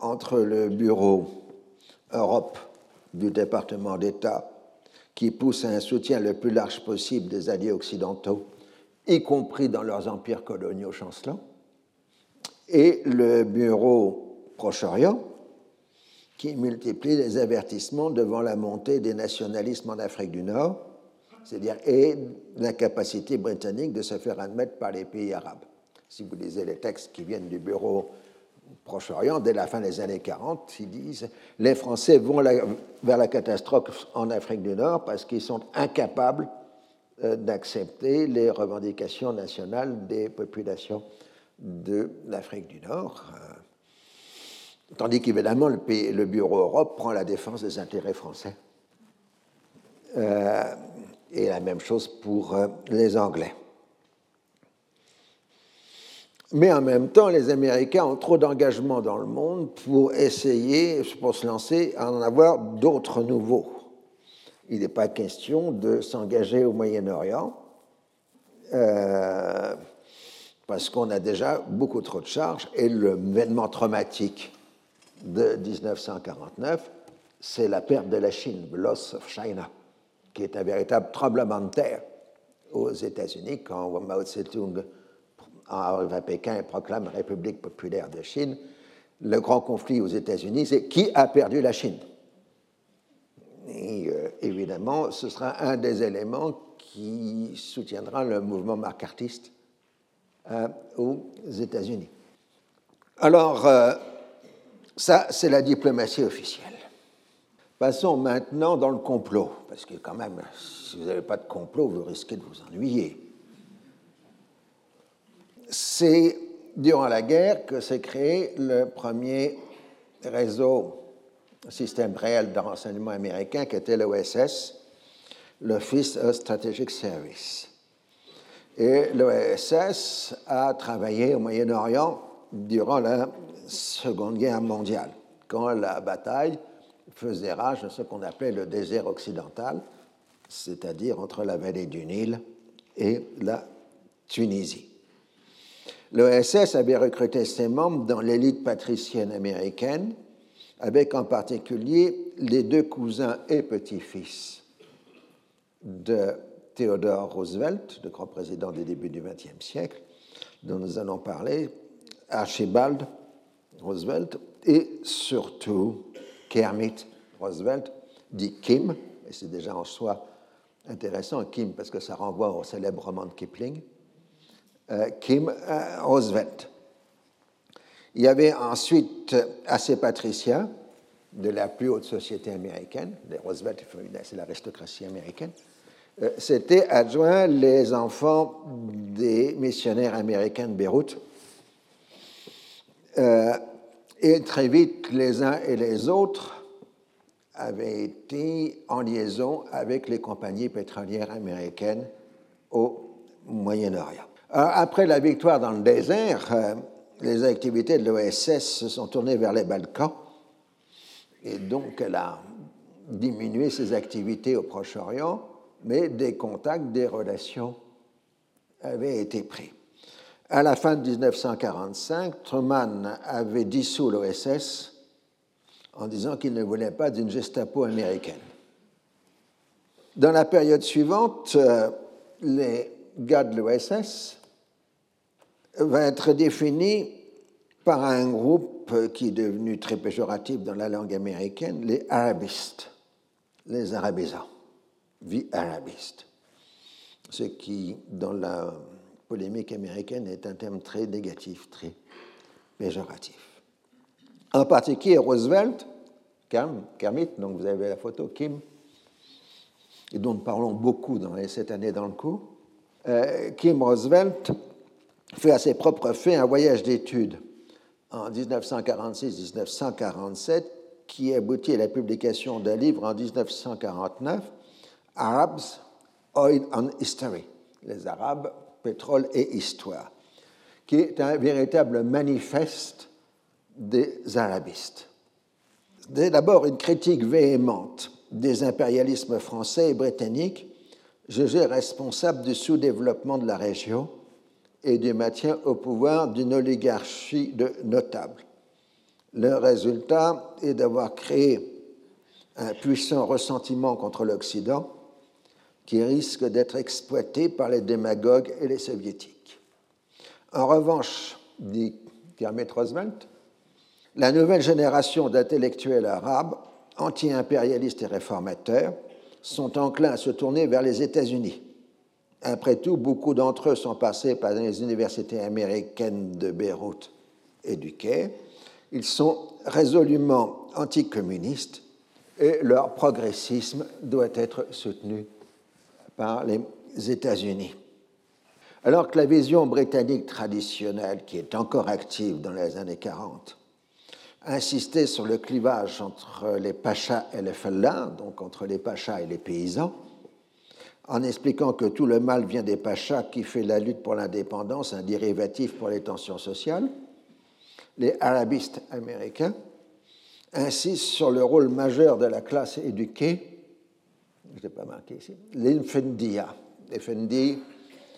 entre le bureau Europe du département d'État qui pousse à un soutien le plus large possible des alliés occidentaux, y compris dans leurs empires coloniaux chancelants, et le bureau Proche-Orient, qui multiplie les avertissements devant la montée des nationalismes en Afrique du Nord, c'est-à-dire et l'incapacité britannique de se faire admettre par les pays arabes. Si vous lisez les textes qui viennent du bureau Proche-Orient, dès la fin des années 40, ils disent les Français vont vers la catastrophe en Afrique du Nord parce qu'ils sont incapables euh, d'accepter les revendications nationales des populations de l'Afrique du Nord. Euh, tandis qu'évidemment, le, le, Bureau Europe prend la défense des intérêts français. Euh, et la même chose pour les Anglais. Mais en même temps, les Américains ont trop d'engagement dans le monde pour essayer, pour se lancer, à en avoir d'autres nouveaux. Il n'est pas question de s'engager au Moyen-Orient, euh, parce qu'on a déjà beaucoup trop de charges, et l'événement traumatique de 1949, c'est la perte de la Chine, the loss of China, qui est un véritable tremblement de terre aux États-Unis quand Mao Tse-tung arrive à Pékin et proclame République populaire de Chine, le grand conflit aux États-Unis, c'est qui a perdu la Chine? Et euh, évidemment, ce sera un des éléments qui soutiendra le mouvement macartiste euh, aux États-Unis. Alors, euh, ça, c'est la diplomatie officielle. Passons maintenant dans le complot, parce que quand même, si vous n'avez pas de complot, vous risquez de vous ennuyer. C'est durant la guerre que s'est créé le premier réseau, système réel de renseignement américain, qui était l'OSS, l'Office of Strategic Service. Et l'OSS a travaillé au Moyen-Orient durant la Seconde Guerre mondiale, quand la bataille faisait rage dans ce qu'on appelait le désert occidental, c'est-à-dire entre la vallée du Nil et la Tunisie. L'OSS avait recruté ses membres dans l'élite patricienne américaine, avec en particulier les deux cousins et petits-fils de Theodore Roosevelt, le grand président des débuts du XXe siècle, dont nous allons parler, Archibald Roosevelt, et surtout Kermit Roosevelt, dit Kim, et c'est déjà en soi intéressant, Kim, parce que ça renvoie au célèbre roman de Kipling, euh, Kim euh, Roosevelt. Il y avait ensuite assez patriciens de la plus haute société américaine, les Roosevelt, c'est l'aristocratie américaine, euh, c'était adjoint les enfants des missionnaires américains de Beyrouth. Et très vite, les uns et les autres avaient été en liaison avec les compagnies pétrolières américaines au Moyen-Orient. Après la victoire dans le désert, euh, les activités de l'OSS se sont tournées vers les Balkans et donc elle a diminué ses activités au Proche-Orient, mais des contacts, des relations avaient été pris. À la fin de 1945, Truman avait dissous l'OSS en disant qu'il ne voulait pas d'une Gestapo américaine. Dans la période suivante, euh, les gars de l'OSS va être défini par un groupe qui est devenu très péjoratif dans la langue américaine, les arabistes, les arabisants, vie arabiste. Ce qui, dans la polémique américaine, est un terme très négatif, très péjoratif. En particulier, Roosevelt, Kermit, donc vous avez la photo, Kim, et dont nous parlons beaucoup dans cette année dans le cours, euh, Kim Roosevelt fait à ses propres faits un voyage d'études en 1946-1947 qui aboutit à la publication d'un livre en 1949, Arabs, Oil and History, les Arabes, pétrole et histoire, qui est un véritable manifeste des arabistes. C'est d'abord une critique véhémente des impérialismes français et britanniques jugés responsables du sous-développement de la région et du maintien au pouvoir d'une oligarchie de notables. Le résultat est d'avoir créé un puissant ressentiment contre l'Occident qui risque d'être exploité par les démagogues et les soviétiques. En revanche, dit Kermit Roosevelt, la nouvelle génération d'intellectuels arabes, anti-impérialistes et réformateurs, sont enclins à se tourner vers les États-Unis après tout, beaucoup d'entre eux sont passés par les universités américaines de Beyrouth et du Caire. Ils sont résolument anticommunistes et leur progressisme doit être soutenu par les États-Unis. Alors que la vision britannique traditionnelle, qui est encore active dans les années 40, insistait sur le clivage entre les pachas et les fellahs, donc entre les pachas et les paysans, en expliquant que tout le mal vient des pachas qui fait la lutte pour l'indépendance un dérivatif pour les tensions sociales, les arabistes américains insistent sur le rôle majeur de la classe éduquée, je n'ai pas marqué ici, l'infendia. L'effendi,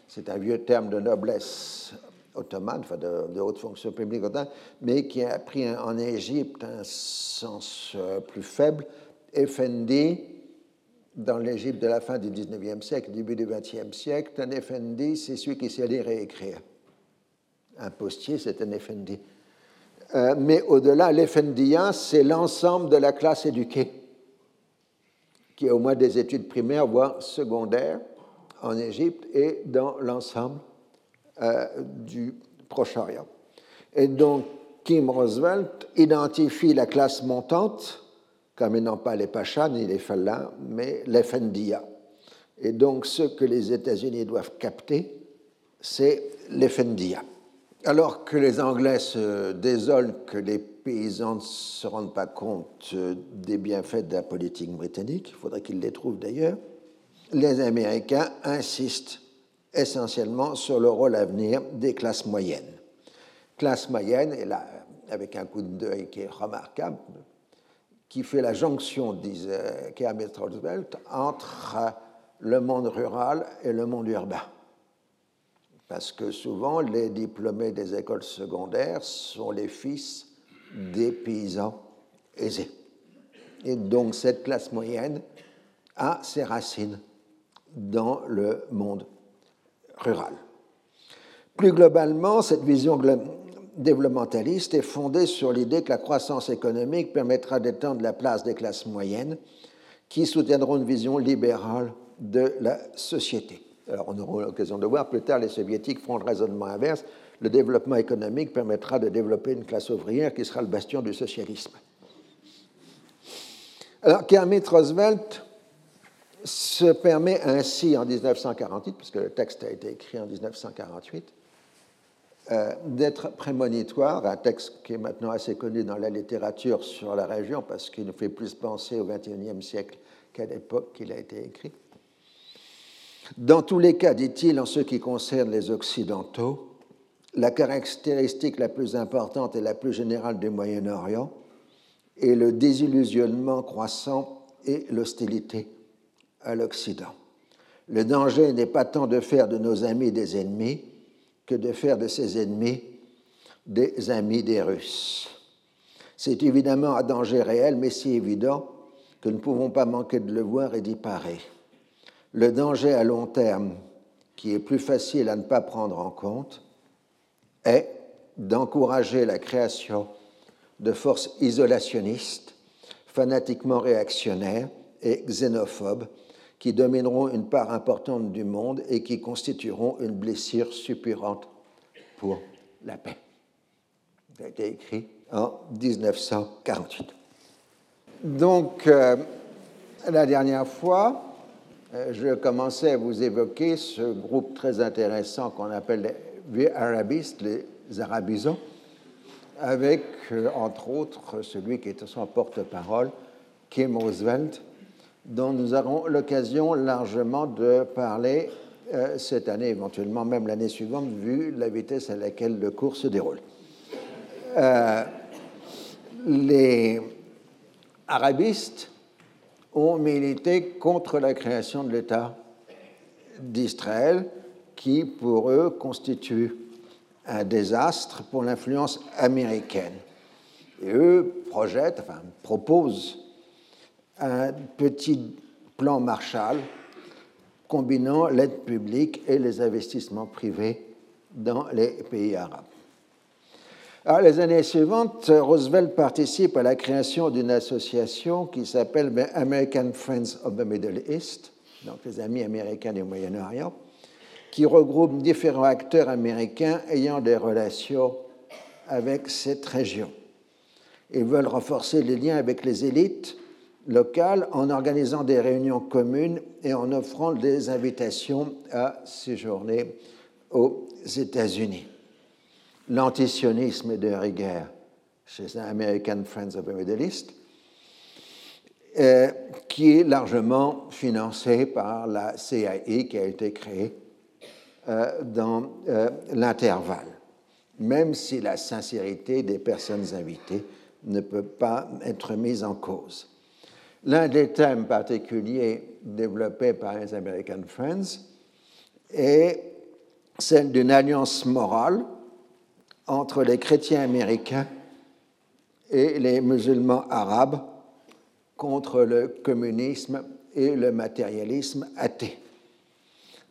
c'est un vieux terme de noblesse ottomane, enfin de, haute fonction publique ottomane, mais qui a pris en Égypte un sens euh, plus faible. Effendi, dans l'Égypte de la fin du 19e siècle, début du 20e siècle, un effendi, c'est celui qui sait lire et écrire. Un postier, c'est un effendi. Euh, mais au-delà, l'effendia, c'est l'ensemble de la classe éduquée, qui a au moins des études primaires, voire secondaires, en Égypte et dans l'ensemble euh, du Proche-Orient. Et donc, Kim Roosevelt identifie la classe montante comme étant pas les Pachas ni les Fallahs, mais les Fendia. Et donc ce que les États-Unis doivent capter, c'est les Fendia. Alors que les Anglais se désolent que les paysans ne se rendent pas compte des bienfaits de la politique britannique, il faudrait qu'ils les trouvent d'ailleurs, les Américains insistent essentiellement sur le rôle à venir des classes moyennes. Classe moyenne, et là, avec un coup d'œil qui est remarquable, qui fait la jonction, disait Kermit Roosevelt, entre le monde rural et le monde urbain. Parce que souvent, les diplômés des écoles secondaires sont les fils des paysans aisés. Et donc cette classe moyenne a ses racines dans le monde rural. Plus globalement, cette vision développementaliste est fondée sur l'idée que la croissance économique permettra d'étendre la place des classes moyennes qui soutiendront une vision libérale de la société. Alors on aura l'occasion de voir plus tard, les soviétiques feront le raisonnement inverse. Le développement économique permettra de développer une classe ouvrière qui sera le bastion du socialisme. Alors Kermit Roosevelt se permet ainsi en 1948, puisque le texte a été écrit en 1948, euh, d'être prémonitoire, un texte qui est maintenant assez connu dans la littérature sur la région, parce qu'il nous fait plus penser au XXIe siècle qu'à l'époque qu'il a été écrit. Dans tous les cas, dit-il, en ce qui concerne les Occidentaux, la caractéristique la plus importante et la plus générale du Moyen-Orient est le désillusionnement croissant et l'hostilité à l'Occident. Le danger n'est pas tant de faire de nos amis des ennemis que de faire de ces ennemis des amis des Russes. C'est évidemment un danger réel, mais si évident que nous ne pouvons pas manquer de le voir et d'y parer. Le danger à long terme, qui est plus facile à ne pas prendre en compte, est d'encourager la création de forces isolationnistes, fanatiquement réactionnaires et xénophobes qui domineront une part importante du monde et qui constitueront une blessure suppurante pour la paix. Ça a été écrit en 1948. Donc, euh, la dernière fois, euh, je commençais à vous évoquer ce groupe très intéressant qu'on appelle les arabistes, les arabisants, avec, euh, entre autres, celui qui est son porte-parole, Kim Roosevelt, dont nous aurons l'occasion largement de parler euh, cette année, éventuellement même l'année suivante, vu la vitesse à laquelle le cours se déroule. les arabistes ont milité contre la création de l'État d'Israël, qui pour eux constitue un désastre pour l'influence américaine. Et eux projettent, enfin proposent un petit plan Marshall combinant l'aide publique et les investissements privés dans les pays arabes. Alors, les années suivantes, Roosevelt participe à la création d'une association qui s'appelle American Friends of the Middle East, donc les amis américains du Moyen-Orient, qui regroupe différents acteurs américains ayant des relations avec cette région. Ils veulent renforcer les liens avec les élites locales en organisant des réunions communes et en offrant des invitations à séjourner aux États-Unis l'antisionisme de rigueur chez American Friends of the Middle East, euh, qui est largement financé par la CIA qui a été créée dans euh, l'intervalle, même si la sincérité des personnes invitées ne peut pas être mise en cause. L'un des thèmes particuliers développés par les American Friends est celle d'une alliance morale entre les chrétiens américains et les musulmans arabes contre le communisme et le matérialisme athée.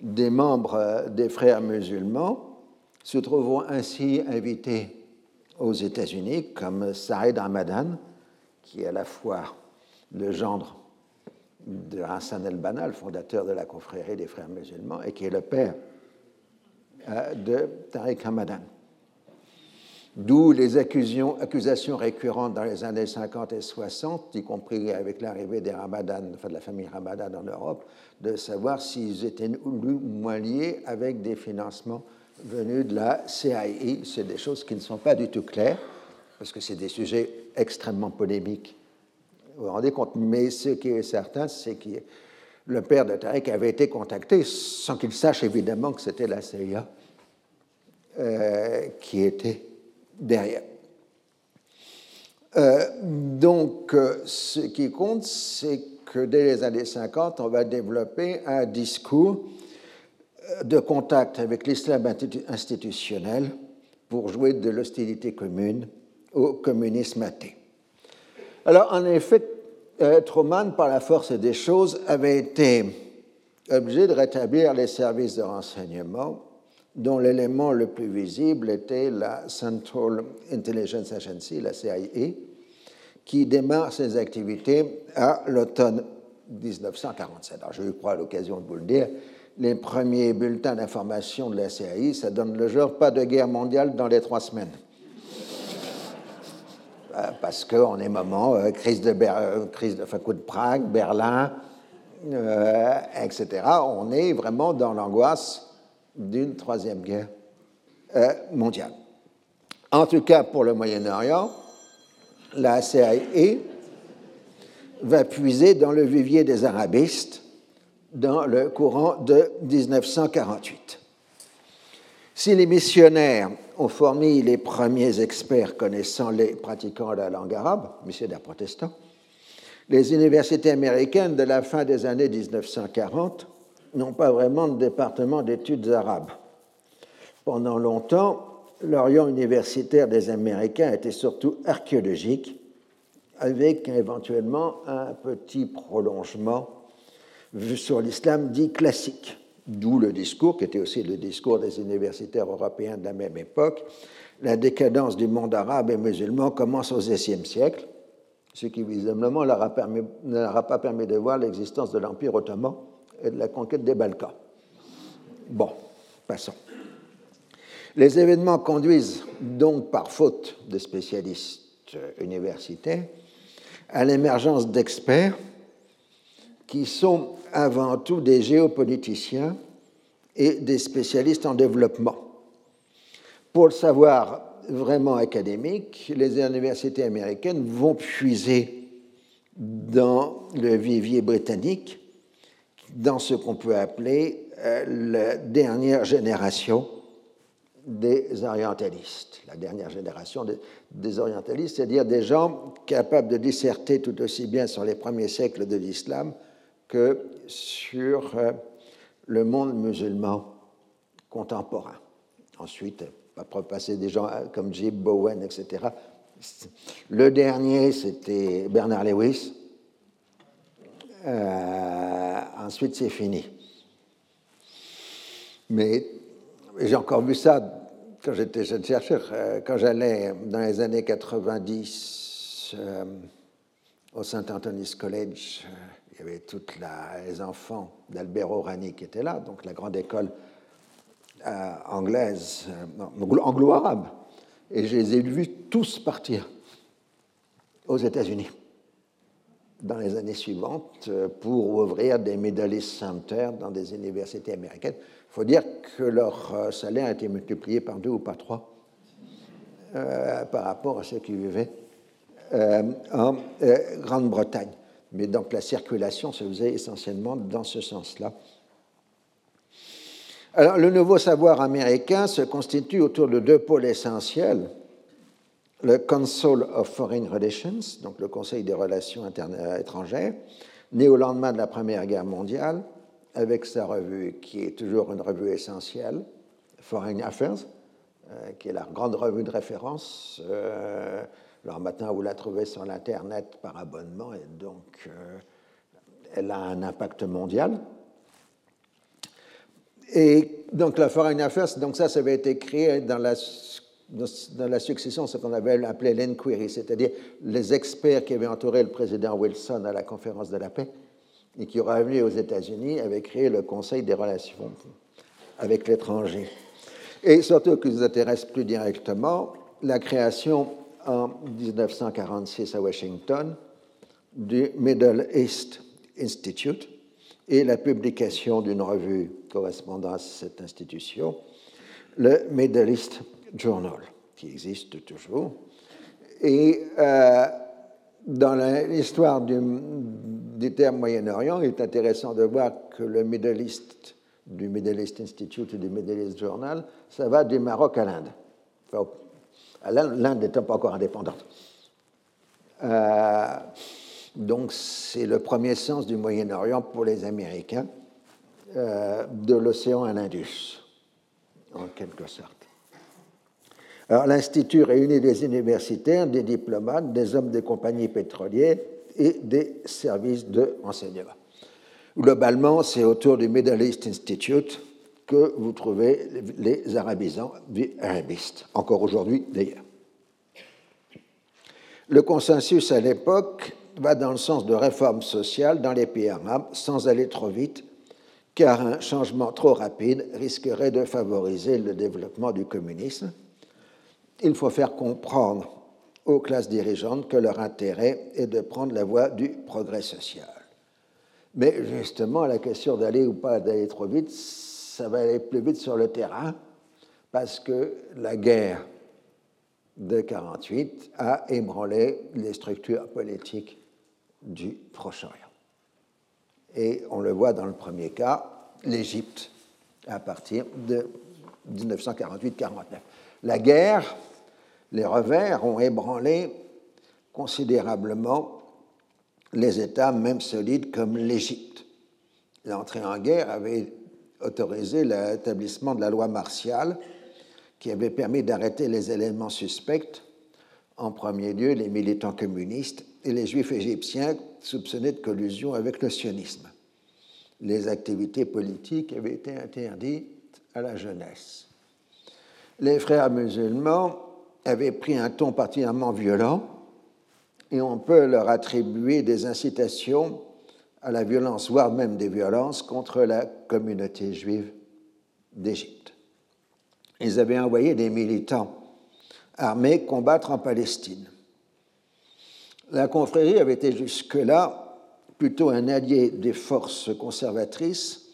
Des membres des frères musulmans se trouveront ainsi invités aux États-Unis, comme Saïd Ramadan, qui est à la fois le gendre de Hassan el-Banna, le fondateur de la confrérie des frères musulmans, et qui est le père euh, de Tariq Ramadan. D'où les accusations, récurrentes dans les années 50 et 60, y compris avec l'arrivée des Ramadan, de la famille Ramadan en Europe, de savoir s'ils étaient moins liés avec des financements venus de la CIE. C'est des choses qui ne sont pas du tout claires, parce que c'est des sujets extrêmement polémiques. Vous vous rendez compte? Mais ce qui est certain, c'est que le père de Tarek avait été contacté sans qu'il sache évidemment que c'était la CIA euh, qui était derrière. Euh, donc, euh, ce qui compte, c'est que dès les années 50, on va développer un discours euh, de contact avec l'islam institutionnel pour jouer de l'hostilité commune au communisme athée. Alors, en effet, Truman, par la force des choses, avait été obligé de rétablir les services de renseignement dont l'élément le plus visible était la Central Intelligence Agency, la CIA, qui démarre ses activités à l'automne 1947. Alors, je vais prendre l'occasion de vous le dire, les premiers bulletins d'information de la CIA, ça donne le genre pas de guerre mondiale dans les trois semaines. Euh, parce qu'en est moment, euh, crise, de euh, crise de, enfin, coup de Prague, Berlin, etc., on est vraiment dans l'angoisse d'une troisième guerre euh, mondiale. En tout cas, pour le Moyen-Orient, la CIA va puiser dans le vivier des arabistes dans le courant de 1948. Si les missionnaires ont fourni les premiers experts connaissant les pratiquants de la langue arabe, missionnaires protestants, les universités américaines de la fin des années 1940 n'ont pas vraiment de département d'études arabes. Pendant longtemps, l'Orient universitaire des Américains était surtout archéologique, avec éventuellement un petit prolongement sur l'islam dit classique, d'où le discours, qui était aussi le discours des universitaires européens de la même époque, la décadence du monde arabe et musulman commence au XIe siècle, ce qui visiblement ne leur a pas permis de voir l'existence de l'Empire ottoman et de la conquête des Balkans. Bon, passons. Les événements conduisent donc, par faute de spécialistes universitaires, à l'émergence d'experts qui sont avant tout des géopoliticiens et des spécialistes en développement. Pour le savoir vraiment académique, les universités américaines vont puiser dans le vivier britannique dans ce qu'on peut appeler euh, la dernière génération des orientalistes. La dernière génération des, orientalistes, c'est-à-dire des gens capables de disserter tout aussi bien sur les premiers siècles de l'islam que sur euh, le monde musulman contemporain. Ensuite, après passer des gens comme Jib Bowen, etc. Le dernier, c'était Bernard Lewis, euh, ensuite, c'est fini. Mais j'ai encore vu ça quand j'étais jeune chercheur, euh, quand j'allais dans les années 90 euh, au Saint Anthony's College, il y avait tous les enfants d'Albert Orani qui étaient là, donc la grande école anglaise, anglo-arabe. Et je les ai vus tous partir aux États-Unis dans les années suivantes euh, pour ouvrir des medalist centers dans des universités américaines. Il faut dire que leur euh, salaire a été multiplié par deux ou par trois euh, par rapport à ceux qui vivaient en Grande-Bretagne. Mais donc la circulation se faisait essentiellement dans ce sens-là. Alors le nouveau savoir américain se constitue autour de deux pôles essentiels le Council of Foreign Relations, donc le Conseil des relations euh, étrangères, né au lendemain de la Première Guerre mondiale, avec sa revue qui est toujours une revue essentielle, Foreign Affairs, euh, qui est la grande revue de référence. Euh, alors maintenant, vous la trouvez sur l'Internet par abonnement, et donc elle a un impact mondial. Et donc la Foreign Affairs, donc ça, ça avait été créé dans la dans la succession ce qu'on avait appelé l'enquiry, c'est-à-dire les experts qui avaient entouré le président Wilson à la conférence de la paix et qui, revenu aux États-Unis, avaient créé le Conseil des relations avec l'étranger. Et surtout, qui nous intéresse plus directement, la création en 1946 à Washington du Middle East Institute et la publication d'une revue correspondant à cette institution, le Middle East Journal, qui existe toujours. Et euh, dans l'histoire du, du, terme Moyen-Orient, il est intéressant de voir que le Middle East, du Middle East Institute et du Middle East Journal, ça va du Maroc à l'Inde. Enfin, L'Inde n'étant pas encore indépendante. Euh, donc c'est le premier sens du Moyen-Orient pour les Américains, euh, de l'océan à l'Indus, en quelque sorte. Alors l'Institut réunit des universitaires, des diplomates, des hommes des compagnies pétrolières et des services de renseignement. Globalement, c'est autour du Middle East Institute que vous trouvez les arabisants arabistes, encore aujourd'hui d'ailleurs. Le consensus à l'époque va dans le sens de réformes sociales dans les pays arabes sans aller trop vite, car un changement trop rapide risquerait de favoriser le développement du communisme. Il faut faire comprendre aux classes dirigeantes que leur intérêt est de prendre la voie du progrès social. Mais justement, la question d'aller ou pas d'aller trop vite, ça va aller plus vite sur le terrain, parce que la guerre de 1948 a ébranlé les structures politiques du Proche-Orient. Et on le voit dans le premier cas, l'Égypte, à partir de 1948-49. La guerre, les revers ont ébranlé considérablement les États, même solides, comme l'Égypte. L'entrée en guerre avait autorisé l'établissement de la loi martiale qui avait permis d'arrêter les éléments suspects, en premier lieu les militants communistes et les juifs égyptiens soupçonnés de collusion avec le sionisme. Les activités politiques avaient été interdites à la jeunesse. Les frères musulmans avaient pris un ton particulièrement violent et on peut leur attribuer des incitations à la violence, voire même des violences contre la communauté juive d'Égypte. Ils avaient envoyé des militants armés combattre en Palestine. La confrérie avait été jusque-là plutôt un allié des forces conservatrices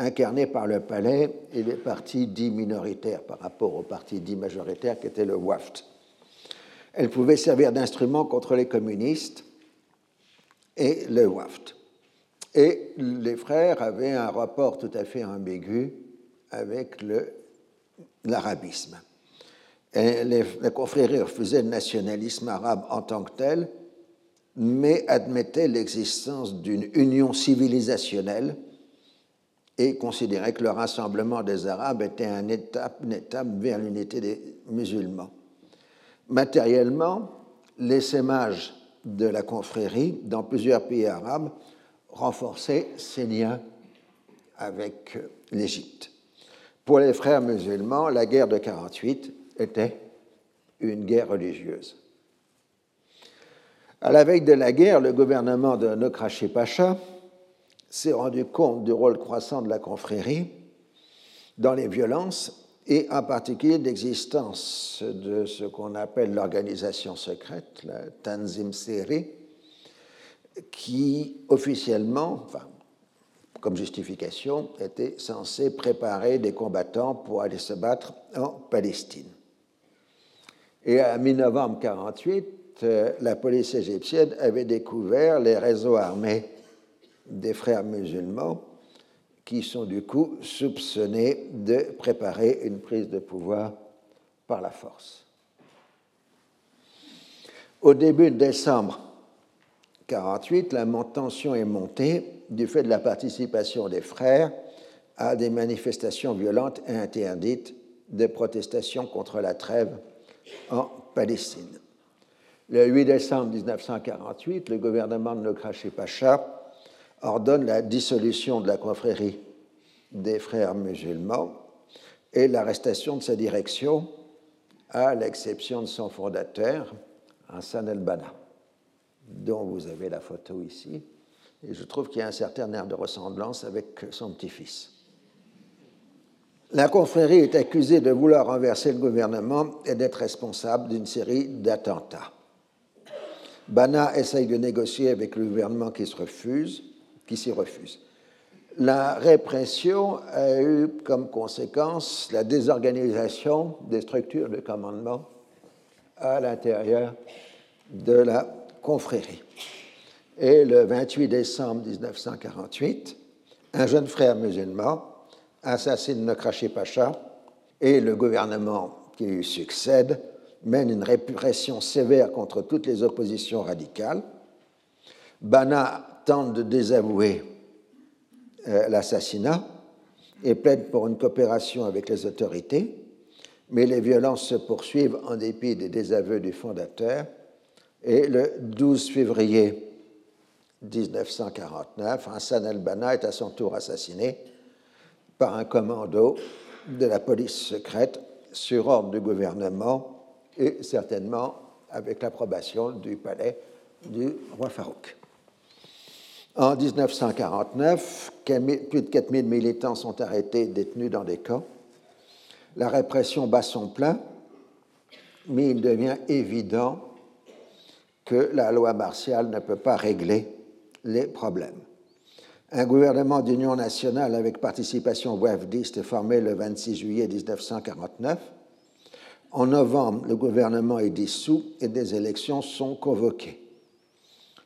incarnées par le palais et les partis dits minoritaires par rapport aux partis dits majoritaires qui étaient le WAFT. Elle pouvait servir d'instrument contre les communistes et le WAFT. Et les frères avaient un rapport tout à fait ambigu avec l'arabisme. La confrérie refusait le nationalisme arabe en tant que tel, mais admettait l'existence d'une union civilisationnelle et considérait que le rassemblement des Arabes était une étape, vers l'unité des musulmans. Matériellement, l'essaimage de la confrérie dans plusieurs pays arabes renforçait ses liens avec l'Égypte. Pour les frères musulmans, la guerre de 48 était une guerre religieuse. À la veille de la guerre, le gouvernement de Nokrashi Pacha s'est rendu compte du rôle croissant de la confrérie dans les violences et en particulier l'existence de ce qu'on appelle l'organisation secrète, la Tanzim Seri, qui officiellement, enfin, comme justification, était censée préparer des combattants pour aller se battre en Palestine. Et à mi-novembre 1948, euh, la police égyptienne avait découvert les réseaux armés des frères musulmans qui sont du coup soupçonnés de préparer une prise de pouvoir par la force. Au début de décembre 1948, la tension est montée du fait de la participation des frères à des manifestations violentes et interdites de protestations contre la trêve en Palestine. Le 8 décembre 1948, le gouvernement de Nokrashi Pacha ordonne la dissolution de la confrérie des frères musulmans et l'arrestation de sa direction, à l'exception de son fondateur, Hassan el-Banna, dont vous avez la photo ici. Et je trouve qu'il y a un certain air de ressemblance avec son petit-fils. La confrérie est accusée de vouloir renverser le gouvernement et d'être responsable d'une série d'attentats. Bana essaye de négocier avec le gouvernement qui refuse, qui s'y refuse. La répression a eu comme conséquence la désorganisation des structures de commandement à l'intérieur de la confrérie. Et le 28 décembre 1948, un jeune frère musulman assassine Nokrashi Pacha et le gouvernement qui lui succède mène une répression sévère contre toutes les oppositions radicales. Tente de désavouer euh, l'assassinat et plaide pour une coopération avec les autorités, mais les violences se poursuivent en dépit des désaveux du fondateur. Et le 12 février 1949, Hassan al-Banna est à son tour assassiné par un commando de la police secrète sur ordre du gouvernement et certainement avec l'approbation du palais du roi Farouk. En 1949, plus de 4000 militants sont arrêtés, détenus dans des camps. La répression bat son plein, mais il devient évident que la loi martiale ne peut pas régler les problèmes. Un gouvernement d'union nationale avec participation wafdiste est formé le 26 juillet 1949. En novembre, le gouvernement est dissous et des élections sont convoquées.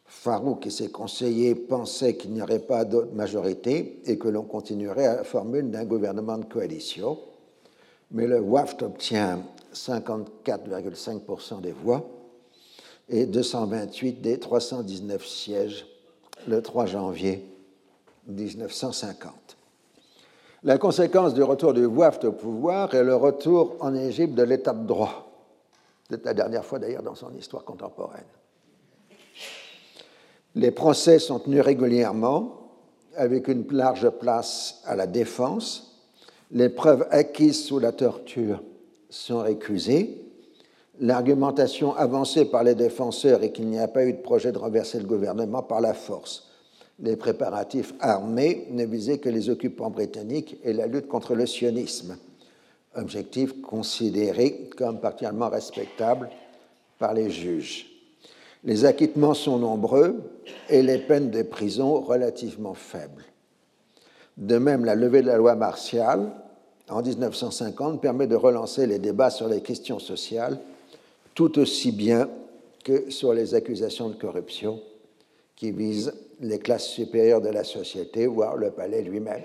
Farouk et ses conseillers pensaient qu'il n'y aurait pas d'autre majorité et que l'on continuerait à la formule d'un gouvernement de coalition. Mais le WAFT obtient 54,5% des voix et 228 des 319 sièges le 3 janvier 1950. La conséquence du retour du WAFT au pouvoir est le retour en Égypte de l'état de droit. C'est la dernière fois d'ailleurs dans son histoire contemporaine. Les procès sont tenus régulièrement avec une large place à la défense. Les preuves acquises sous la torture sont récusées. L'argumentation avancée par les défenseurs est qu'il n'y a pas eu de projet de renverser le gouvernement par la force. Les préparatifs armés ne visaient que les occupants britanniques et la lutte contre le sionisme, objectif considéré comme particulièrement respectable par les juges. Les acquittements sont nombreux et les peines de prison relativement faibles. De même, la levée de la loi martiale en 1950 permet de relancer les débats sur les questions sociales tout aussi bien que sur les accusations de corruption qui visent les classes supérieures de la société, voire le palais lui-même.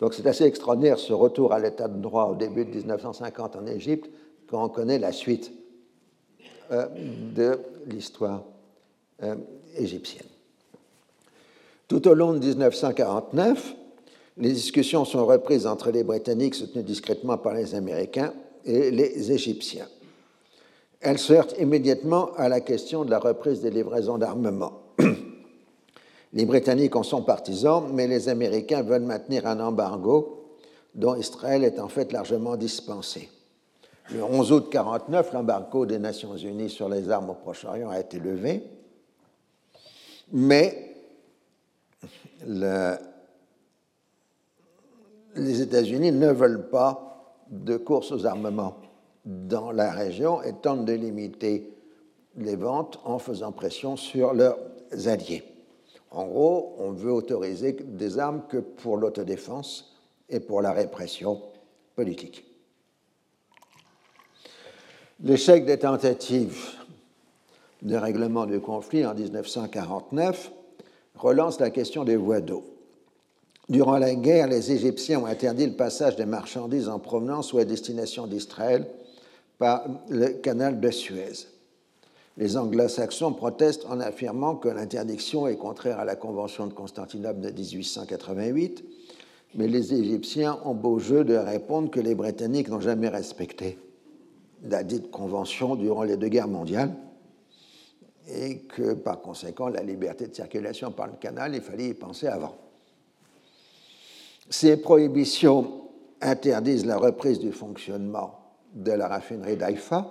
Donc c'est assez extraordinaire ce retour à l'état de droit au début de 1950 en Égypte quand on connaît la suite euh, de l'histoire euh, égyptienne. Tout au long de 1949, les discussions sont reprises entre les Britanniques soutenus discrètement par les Américains et les Égyptiens. Elles se heurtent immédiatement à la question de la reprise des livraisons d'armement. Les Britanniques en sont partisans, mais les Américains veulent maintenir un embargo dont Israël est en fait largement dispensé. Le 11 août 1949, l'embargo des Nations Unies sur les armes au Proche-Orient a été levé, mais les États-Unis ne veulent pas de course aux armements dans la région et tentent de limiter les ventes en faisant pression sur leurs alliés. En gros, on veut autoriser des armes que pour l'autodéfense et pour la répression politique. L'échec des tentatives de règlement du conflit en 1949 relance la question des voies d'eau. Durant la guerre, les Égyptiens ont interdit le passage des marchandises en provenance ou à destination d'Israël par le canal de Suez. Les anglo-saxons protestent en affirmant que l'interdiction est contraire à la Convention de Constantinople de 1888, mais les Égyptiens ont beau jeu de répondre que les Britanniques n'ont jamais respecté la dite convention durant les deux guerres mondiales et que par conséquent la liberté de circulation par le canal, il fallait y penser avant. Ces prohibitions interdisent la reprise du fonctionnement de la raffinerie d'Haïfa,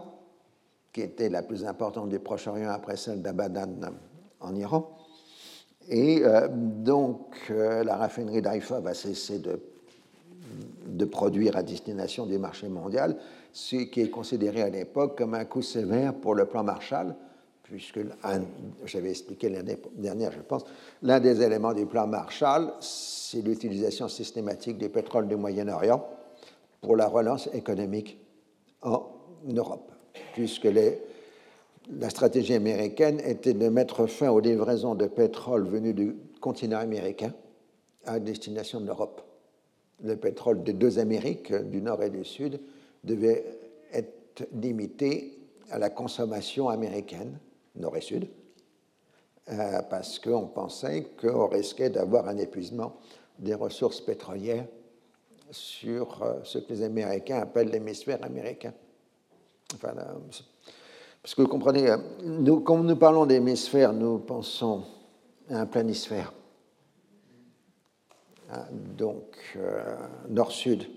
qui était la plus importante du Proche-Orient après celle d'Abadan en Iran. Et euh, donc, euh, la raffinerie d'Haïfa va cesser de, de produire à destination du marché mondial, ce qui est considéré à l'époque comme un coup sévère pour le plan Marshall, puisque j'avais expliqué l'année dernière, je pense, l'un des éléments du plan Marshall, c'est l'utilisation systématique du pétrole du Moyen-Orient pour la relance économique en Europe, puisque la stratégie américaine était de mettre fin aux livraisons de pétrole venus du continent américain à destination de l'Europe. Le pétrole des deux Amériques, du Nord et du Sud, devait être limité à la consommation américaine, Nord et Sud, euh, parce qu'on pensait qu'on risquait d'avoir un épuisement des ressources pétrolières sur euh, ce que les Américains appellent l'hémisphère américain. Enfin, parce que vous comprenez, euh, nous, quand nous parlons d'hémisphère, nous pensons à un planisphère. Ah, donc, euh, nord-sud.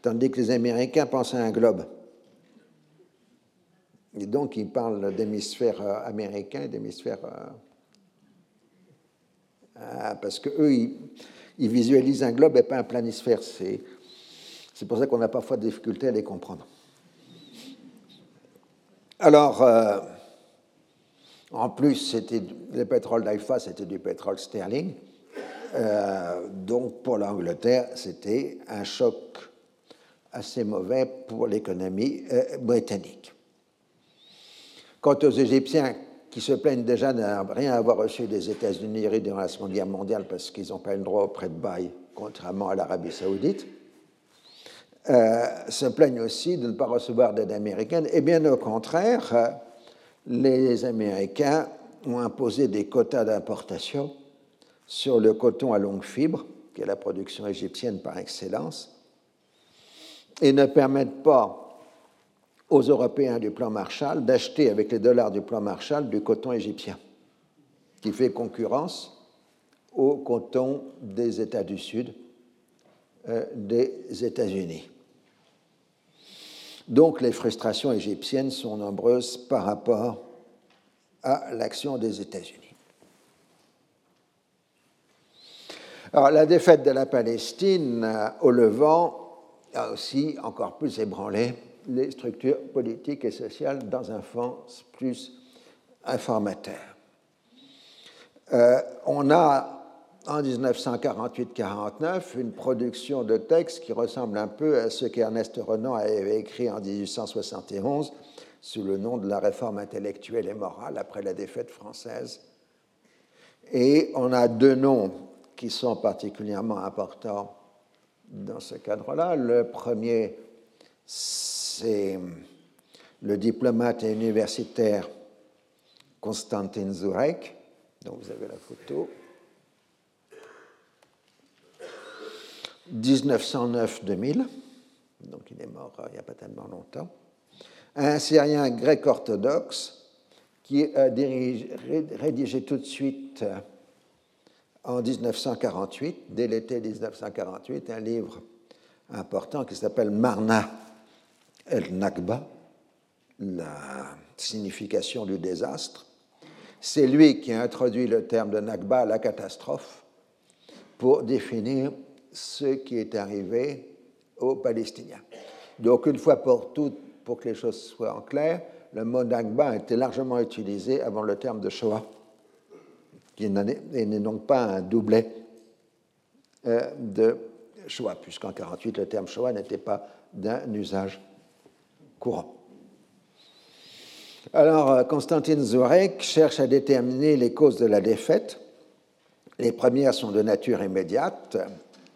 Tandis que les Américains pensent à un globe. Et donc, ils parlent d'hémisphère américain et d'hémisphère. parce qu'eux, ils ils visualisent un globe et pas un planisphère. C'est, pour ça qu'on a parfois des difficultés à les comprendre. Alors, euh, en plus, c'était, le pétrole d'Haïfa, c'était du pétrole sterling. Euh, donc, pour l'Angleterre, c'était un choc assez mauvais pour l'économie euh, britannique. Quant aux Égyptiens qui se plaignent déjà de rien avoir reçu des États-Unis durant la Seconde Guerre mondiale parce qu'ils n'ont pas le droit auprès de bail, contrairement à l'Arabie saoudite, euh, se plaignent aussi de ne pas recevoir d'aide américaine. Et bien au contraire, euh, les Américains ont imposé des quotas d'importation sur le coton à longue fibre, qui est la production égyptienne par excellence, et ne permettent pas aux Européens du plan Marshall d'acheter avec les dollars du plan Marshall du coton égyptien, qui fait concurrence au coton des États du Sud euh, des États-Unis. Donc les frustrations égyptiennes sont nombreuses par rapport à l'action des États-Unis. Alors la défaite de la Palestine euh, au Levant a aussi encore plus ébranlé les structures politiques et sociales dans un sens plus informateur. Euh, on a en 1948-49 une production de textes qui ressemble un peu à ce qu'Ernest Renan avait écrit en 1871 sous le nom de la réforme intellectuelle et morale après la défaite française. Et on a deux noms qui sont particulièrement importants dans ce cadre-là. Le premier, c'est le diplomate et universitaire Konstantin Zurek, dont vous avez la photo. 1909-2000, donc il est mort euh, il n'y a pas tellement longtemps. Un Syrien grec orthodoxe qui a rédigé tout de suite euh, en 1948, dès l'été 1948, un livre important qui s'appelle Marna el-Nakba, la signification du désastre. C'est lui qui a introduit le terme de Nakba, la catastrophe, pour définir ce qui est arrivé aux Palestiniens. Donc, une fois pour toutes, pour que les choses soient en clair, le mot Nakba a été largement utilisé avant le terme de Shoah, qui n'est donc pas un doublet euh, de Shoah, puisqu'en 1948, le terme Shoah n'était pas d'un usage courant. Alors, euh, Constantine Zurek cherche à déterminer les causes de la défaite. Les premières sont de nature immédiate,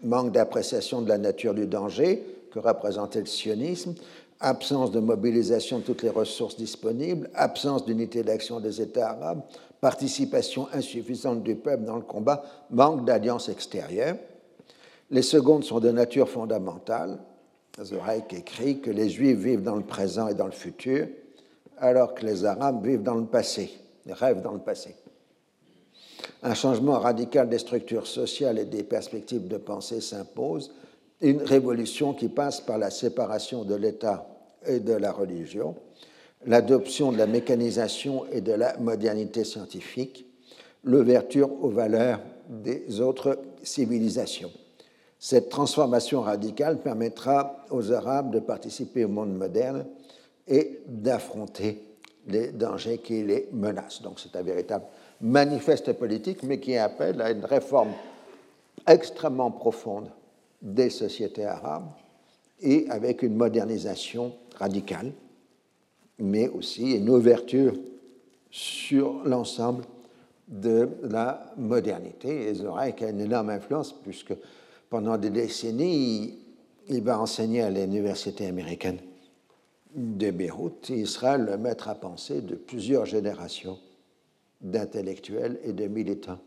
manque d'appréciation de la nature du danger que représentait le sionisme, absence de mobilisation de toutes les ressources disponibles, absence d'unité d'action des États arabes, participation insuffisante du peuple dans le combat, manque d'alliance extérieure. Les secondes sont de nature fondamentale, Zoraïk écrit que les Juifs vivent dans le présent et dans le futur, alors que les Arabes vivent dans le passé, rêvent dans le passé. Un changement radical des structures sociales et des perspectives de pensée s'impose, une révolution qui passe par la séparation de l'État et de la religion, l'adoption de la mécanisation et de la modernité scientifique, l'ouverture aux valeurs des autres civilisations. Cette transformation radicale permettra aux Arabes de participer au monde moderne et d'affronter les dangers qui les menacent. Donc c'est un véritable manifeste politique, mais qui appelle à une réforme extrêmement profonde des sociétés arabes et avec une modernisation radicale, mais aussi une ouverture sur l'ensemble de la modernité. Et Zorek a une énorme influence puisque pendant des décennies, il va enseigner à l'université américaine de Beyrouth. Il sera le maître à penser de plusieurs générations d'intellectuels et de militants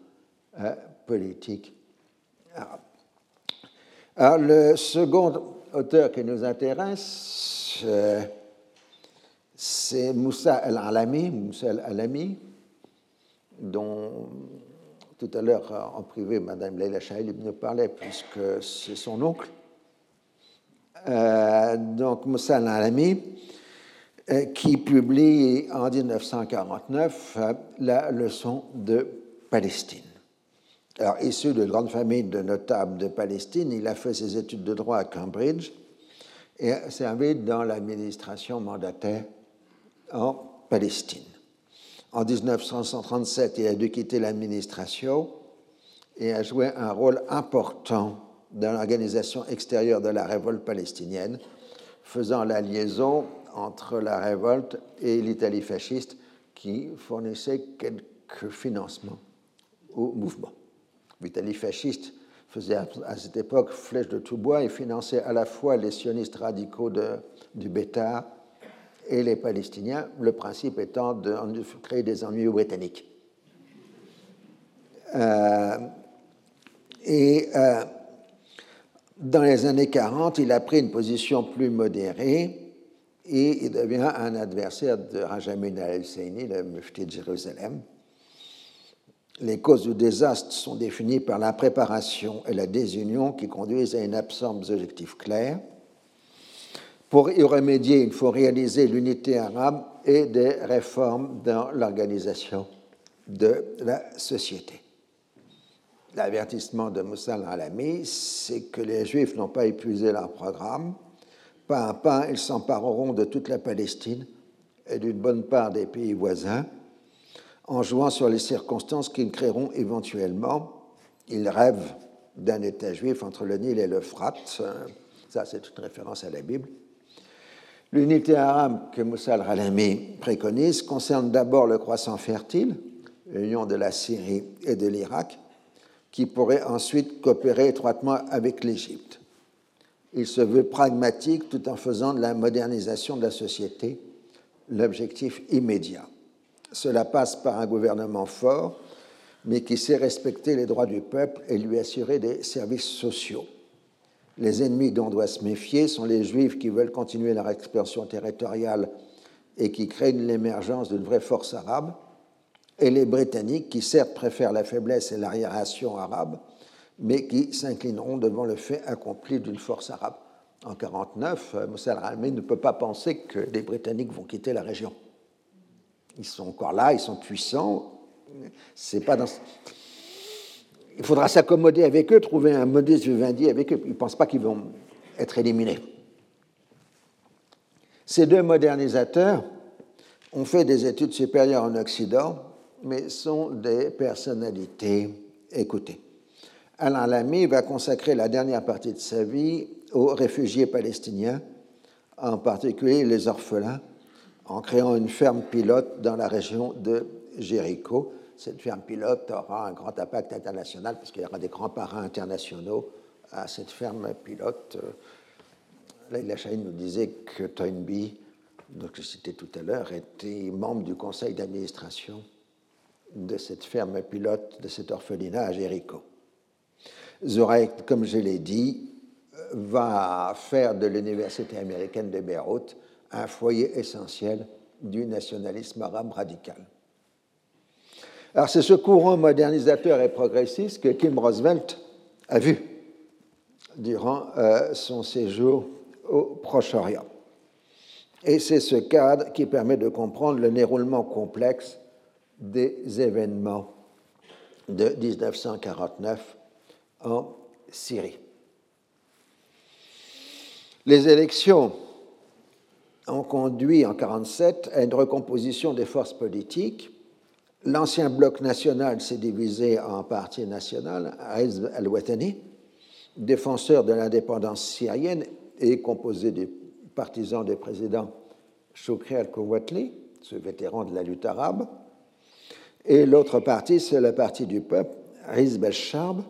euh, politiques arabes. Alors, le second auteur qui nous intéresse, euh, c'est Moussa al-Alami, Moussa al-Alami, dont tout à l'heure en privé, Mme Leila Shahil nous parlait, puisque c'est son oncle. Euh, donc Moussa al-Alami, euh, qui publie en 1949 la leçon de Palestine. Alors, issu de grande famille de notables de Palestine, il a fait ses études de droit à Cambridge et a servi dans l'administration mandataire en Palestine. En 1937, il a dû quitter l'administration et a joué un rôle important dans l'organisation extérieure de la révolte palestinienne, faisant la liaison entre la révolte et l'Italie fasciste qui fournissait quelques financements au mouvement. L'Italie fasciste faisait à cette époque flèche de tout bois et finançait à la fois les sionistes radicaux du Bétar et les Palestiniens, le principe étant de, créer des ennuis britanniques. Euh, et euh, dans les années 40, il a pris une position plus modérée et il devient un adversaire de Rajamin al-Husseini, le mufti de Jérusalem. Les causes du désastre sont définies par la préparation et la désunion qui conduisent à une absence d'objectifs clairs. Pour y remédier, il faut réaliser l'unité arabe et des réformes dans l'organisation de la société. L'avertissement de Moussa al-Alami, c'est que les Juifs n'ont pas épuisé leur programme. Pas à pas, ils s'empareront de toute la Palestine et d'une bonne part des pays voisins en jouant sur les circonstances qu'ils créeront éventuellement. Ils rêvent d'un État juif entre le Nil et l'Euphrate. Ça, c'est une référence à la Bible. L'unité arabe que Moussa al-Ralami préconise concerne d'abord le croissant fertile, l'union de la Syrie et de l'Irak, qui pourrait ensuite coopérer étroitement avec l'Égypte. Il se veut pragmatique tout en faisant de la modernisation de la société l'objectif immédiat. Cela passe par un gouvernement fort, mais qui sait respecter les droits du peuple et lui assurer des services sociaux. Les ennemis dont on doit se méfier sont les Juifs qui veulent continuer leur expansion territoriale et qui craignent l'émergence d'une vraie force arabe, et les Britanniques qui certes préfèrent la faiblesse et l'arriération arabe, mais qui s'inclineront devant le fait accompli d'une force arabe. En 1949, Moussa al ne peut pas penser que les Britanniques vont quitter la région. Ils sont encore là, ils sont puissants. C'est pas dans... Il faudra s'accommoder avec eux, trouver un modèle vivendi avec eux. Ils ne pensent pas qu'ils vont être éliminés. Ces deux modernisateurs ont fait des études supérieures en Occident, mais sont des personnalités écoutées. Alain Lamy va consacrer la dernière partie de sa vie aux réfugiés palestiniens, en particulier les orphelins, en créant une ferme pilote dans la région de Jéricho. Cette ferme pilote aura un grand impact international parce qu'il y aura des grands parrains internationaux à cette ferme pilote. Laila Chahine nous disait que Toynbee, donc je citais tout à l'heure, était membre du conseil d'administration de cette ferme pilote, de cet orphelinat à Jéricho. Zorek, comme je l'ai dit, va faire de l'université américaine de Beyrouth un foyer essentiel du nationalisme arabe radical. Alors c'est ce courant modernisateur et progressiste que Kim Roosevelt a vu durant euh, son séjour au Proche-Orient. Et c'est ce cadre qui permet de comprendre le déroulement complexe des événements de 1949 en Syrie. Les élections ont conduit en 1947 à une recomposition des forces politiques. L'ancien bloc national s'est divisé en parti national, Hizb al-Watani, défenseur de l'indépendance syrienne et composé des partisans du président Choukri al-Kouatli, ce vétéran de la lutte arabe. Et l'autre parti, c'est le parti du peuple, Hizb al-Shab,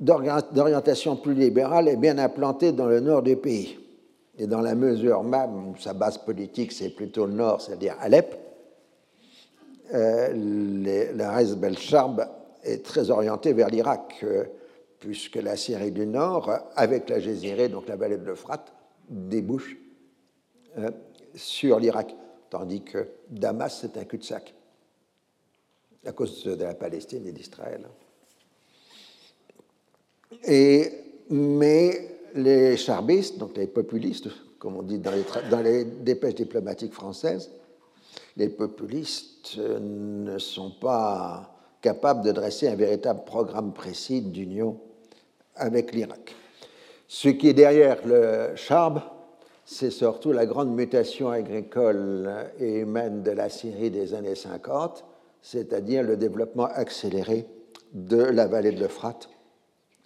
d'orientation plus libérale et bien implanté dans le nord du pays. Et dans la mesure même, sa base politique, c'est plutôt le nord, c'est-à-dire Alep, euh, la Hezb el-Sharb est très orientée vers l'Irak, euh, puisque la Syrie du Nord, avec la Jésirée, donc la vallée de l'Euphrate, débouche euh, sur l'Irak, tandis que Damas, c'est un cul-de-sac, à cause de la Palestine et d'Israël. Mais les charbistes, donc les populistes, comme on dit les, dans les dépêches diplomatiques françaises, les populistes ne sont pas capables de dresser un véritable programme précis d'union avec l'Irak. Ce qui est derrière le Charb, c'est surtout la grande mutation agricole et humaine de la Syrie des années 50, c'est-à-dire le développement accéléré de la vallée de l'Euphrate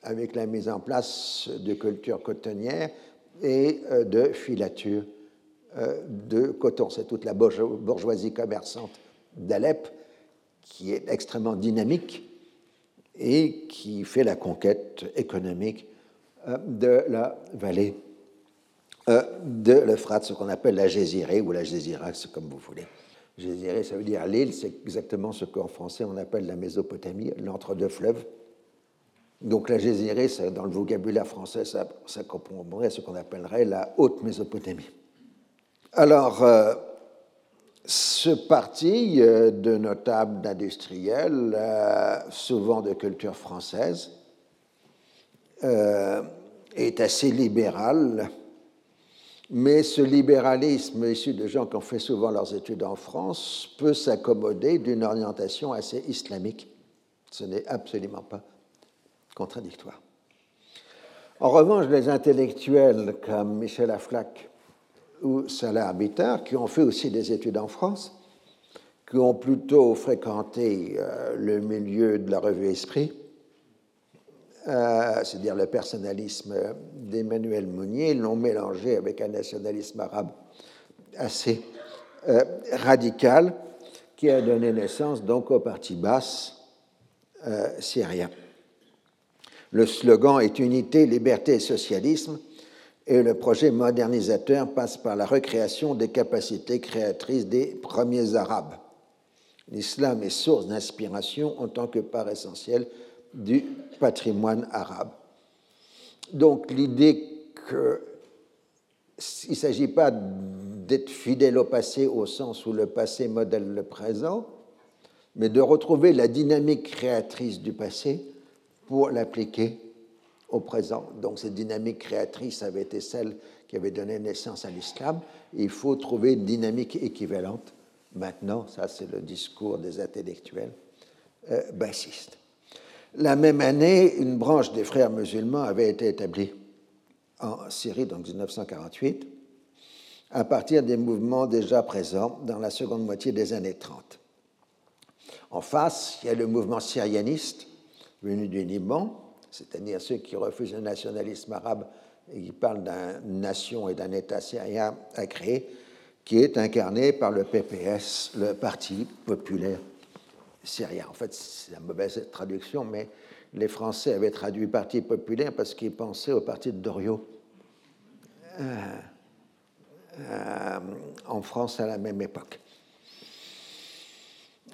avec la mise en place de cultures cotonnières et euh, de filatures de coton. C'est toute la bourgeoisie commerçante d'Alep qui est extrêmement dynamique et qui fait la conquête économique euh, de la vallée de l'Euphrate, ce qu'on appelle la Gésirée ou la Gésirax, comme vous voulez. Gésirée, ça veut dire l'île, c'est exactement ce qu'en français on appelle la Mésopotamie, l'entre-deux fleuves. Donc la Gésirée, dans le vocabulaire français, ça, ça à ce qu'on appellerait la haute Mésopotamie. Alors, euh, ce parti euh, de notables d'industriels, euh, souvent de culture française, est assez libéral, mais ce libéralisme issu de gens qui ont fait souvent leurs études en France peut s'accommoder d'une orientation assez islamique. Ce n'est absolument pas contradictoire. En revanche, les intellectuels comme Michel Aflac ou Salah Habitar, qui ont fait aussi des études en France, qui ont plutôt fréquenté euh, le milieu de la revue Esprit, euh, c'est-à-dire le personnalisme d'Emmanuel Mounier, l'ont mélangé avec un nationalisme arabe assez euh, radical, qui a donné naissance donc au parti basse syrien. Le slogan est Unité, liberté et socialisme, et le projet modernisateur passe par la recréation des capacités créatrices des premiers Arabes. L'islam est source d'inspiration en tant que part essentielle du patrimoine arabe. Donc l'idée qu'il ne s'agit pas d'être fidèle au passé au sens où le passé modèle le présent, mais de retrouver la dynamique créatrice du passé pour l'appliquer au présent. Donc cette dynamique créatrice avait été celle qui avait donné naissance à l'islam. Il faut trouver une dynamique équivalente maintenant. Ça, c'est le discours des intellectuels euh, bassistes. La même année, une branche des frères musulmans avait été établie en Syrie, donc 1948, à partir des mouvements déjà présents dans la seconde moitié des années 30. En face, il y a le mouvement syrianiste venus du Liban, c'est-à-dire ceux qui refusent le nationalisme arabe et qui parlent d'une nation et d'un État syrien à créer, qui est incarné par le PPS, le Parti populaire syrien. En fait, c'est une mauvaise traduction, mais les Français avaient traduit Parti populaire parce qu'ils pensaient au parti de Doriot. Euh, euh, en France à la même époque.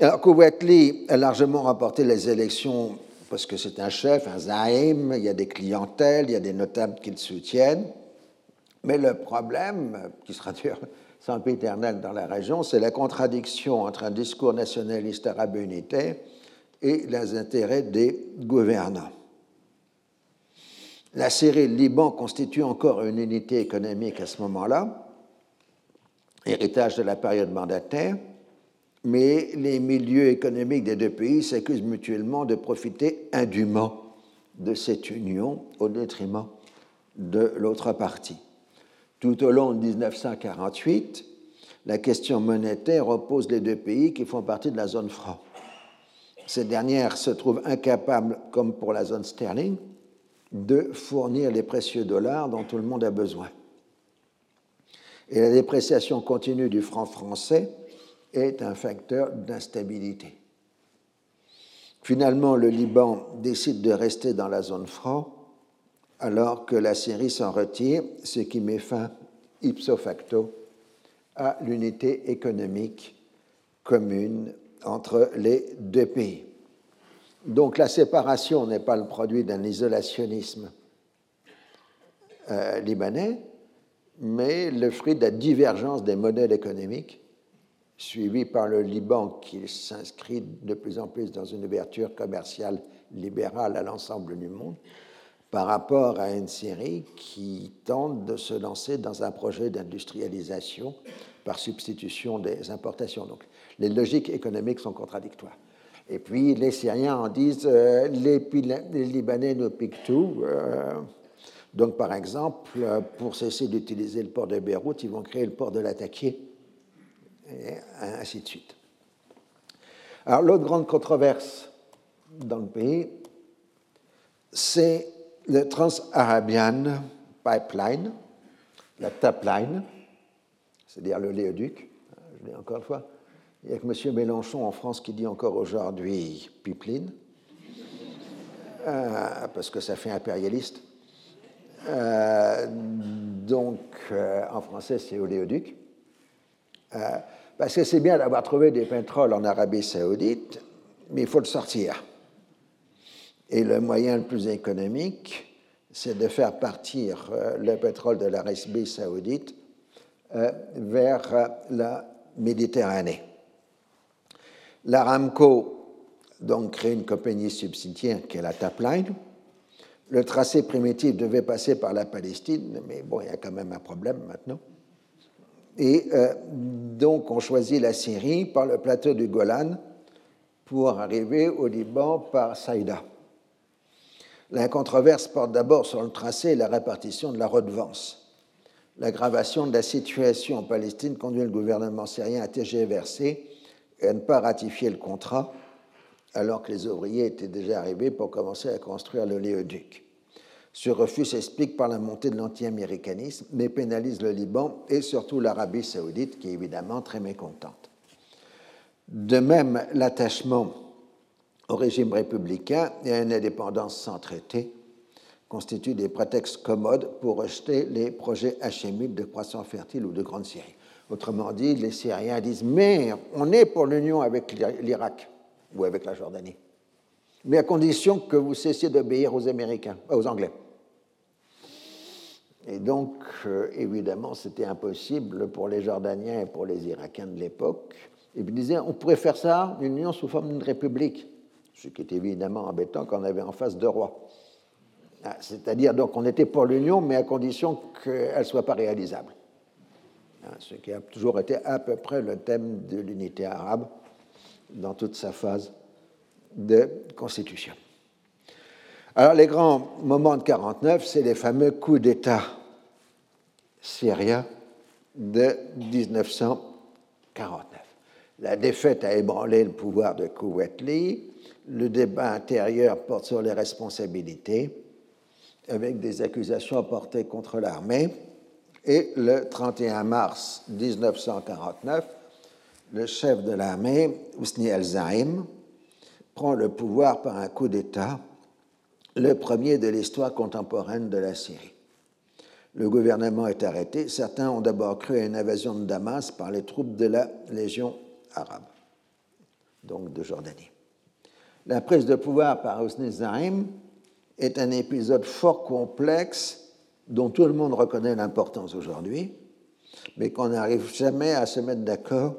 Alors, Kouatli a largement remporté les élections parce que c'est un chef, un zaïm, il y a des clientèles, il y a des notables qui le soutiennent. Mais le problème, qui sera sans éternel dans la région, c'est la contradiction entre un discours nationaliste arabe unitaire et les intérêts des gouvernants. La Syrie et le Liban constituent encore une unité économique à ce moment-là, héritage de la période mandataire, mais les milieux économiques des deux pays s'accusent mutuellement de profiter indûment de cette union au détriment de l'autre partie. Tout au long de 1948, la question monétaire oppose les deux pays qui font partie de la zone franc. Ces dernières se trouvent incapables, comme pour la zone sterling, de fournir les précieux dollars dont tout le monde a besoin. Et la dépréciation continue du franc français est un facteur d'instabilité. Finalement, le Liban décide de rester dans la zone franc alors que la Syrie s'en retire, ce qui met fin ipso facto à l'unité économique commune entre les deux pays. Donc la séparation n'est pas le produit d'un isolationnisme euh, libanais, mais le fruit de la divergence des modèles économiques, suivi par le Liban qui s'inscrit de plus en plus dans une ouverture commerciale libérale à l'ensemble du monde, par rapport à une Syrie qui tente de se lancer dans un projet d'industrialisation par substitution des importations. Donc les logiques économiques sont contradictoires. Et puis les Syriens en disent euh, les, Libanais nous piquent tout. Euh, donc par exemple, pour cesser d'utiliser le port de Beyrouth, ils vont créer le port de l'Attaqué, et ainsi de suite. Alors l'autre grande controverse dans le pays, c'est le Trans-Arabian Pipeline, la TAPline, c'est-à-dire le léoduc, je dis encore une fois. Il y a que M. Mélenchon en France qui dit encore aujourd'hui pipeline, euh, parce que ça fait impérialiste. Euh, donc, euh, en français, c'est oléoduc. Parce que c'est bien d'avoir trouvé des pétroles en Arabie saoudite, mais il faut le sortir. Et le moyen le plus économique, c'est de faire partir le pétrole de l'Arabie saoudite euh, vers euh, la Méditerranée. L'Aramco donc crée une compagnie subsidiaire qui est la Tapline. Le tracé primitif devait passer par la Palestine, mais bon, il y a quand même un problème maintenant. Et euh, donc on choisit la Syrie par le plateau du Golan pour arriver au Liban par Saïda. La controverse porte d'abord sur le tracé et la répartition de la redevance l'aggravation de la situation en Palestine conduit le gouvernement syrien à tergiverser et à ne pas ratifier le contrat, alors que les ouvriers étaient déjà arrivés pour commencer à construire le léoduc. Ce refus s'explique par la montée de l'anti-américanisme, mais pénalise le Liban et surtout l'Arabie saoudite, qui est évidemment très mécontente. De même, l'attachement au régime républicain et à une indépendance sans traité constituent des prétextes commodes pour rejeter les projets hachémites de croissance fertile ou de grande Syrie. Autrement dit, les Syriens disent Mais on est pour l'union avec l'Irak ou avec la Jordanie, mais à condition que vous cessiez d'obéir aux Américains, euh, aux Anglais. Et donc, euh, évidemment, c'était impossible pour les Jordaniens et pour les Irakiens de l'époque. Ils disaient on pourrait faire ça, une union sous forme d'une république, ce qui est évidemment embêtant quand on avait en face deux rois. Ah, c'est-à-dire, donc, on était pour l'union, mais à condition qu'elle ne soit pas réalisable. Ah, ce qui a toujours été à peu près le thème de l'unité arabe dans toute sa phase de constitution. Alors, les grands moments de 49, c'est les fameux coups d'État syriens de 1949. La défaite a ébranlé le pouvoir de Kouetli, le débat intérieur porte sur les responsabilités, avec des accusations portées contre l'armée. Et le 31 mars 1949, le chef de l'armée, Ousni el-Zaim, prend le pouvoir par un coup d'État, le premier de l'histoire contemporaine de la Syrie. Le gouvernement est arrêté. Certains ont d'abord cru à une invasion de Damas par les troupes de la Légion arabe, donc de Jordanie. La prise de pouvoir par Ousni Zaim est un épisode fort complexe dont tout le monde reconnaît l'importance aujourd'hui, mais qu'on n'arrive jamais à se mettre d'accord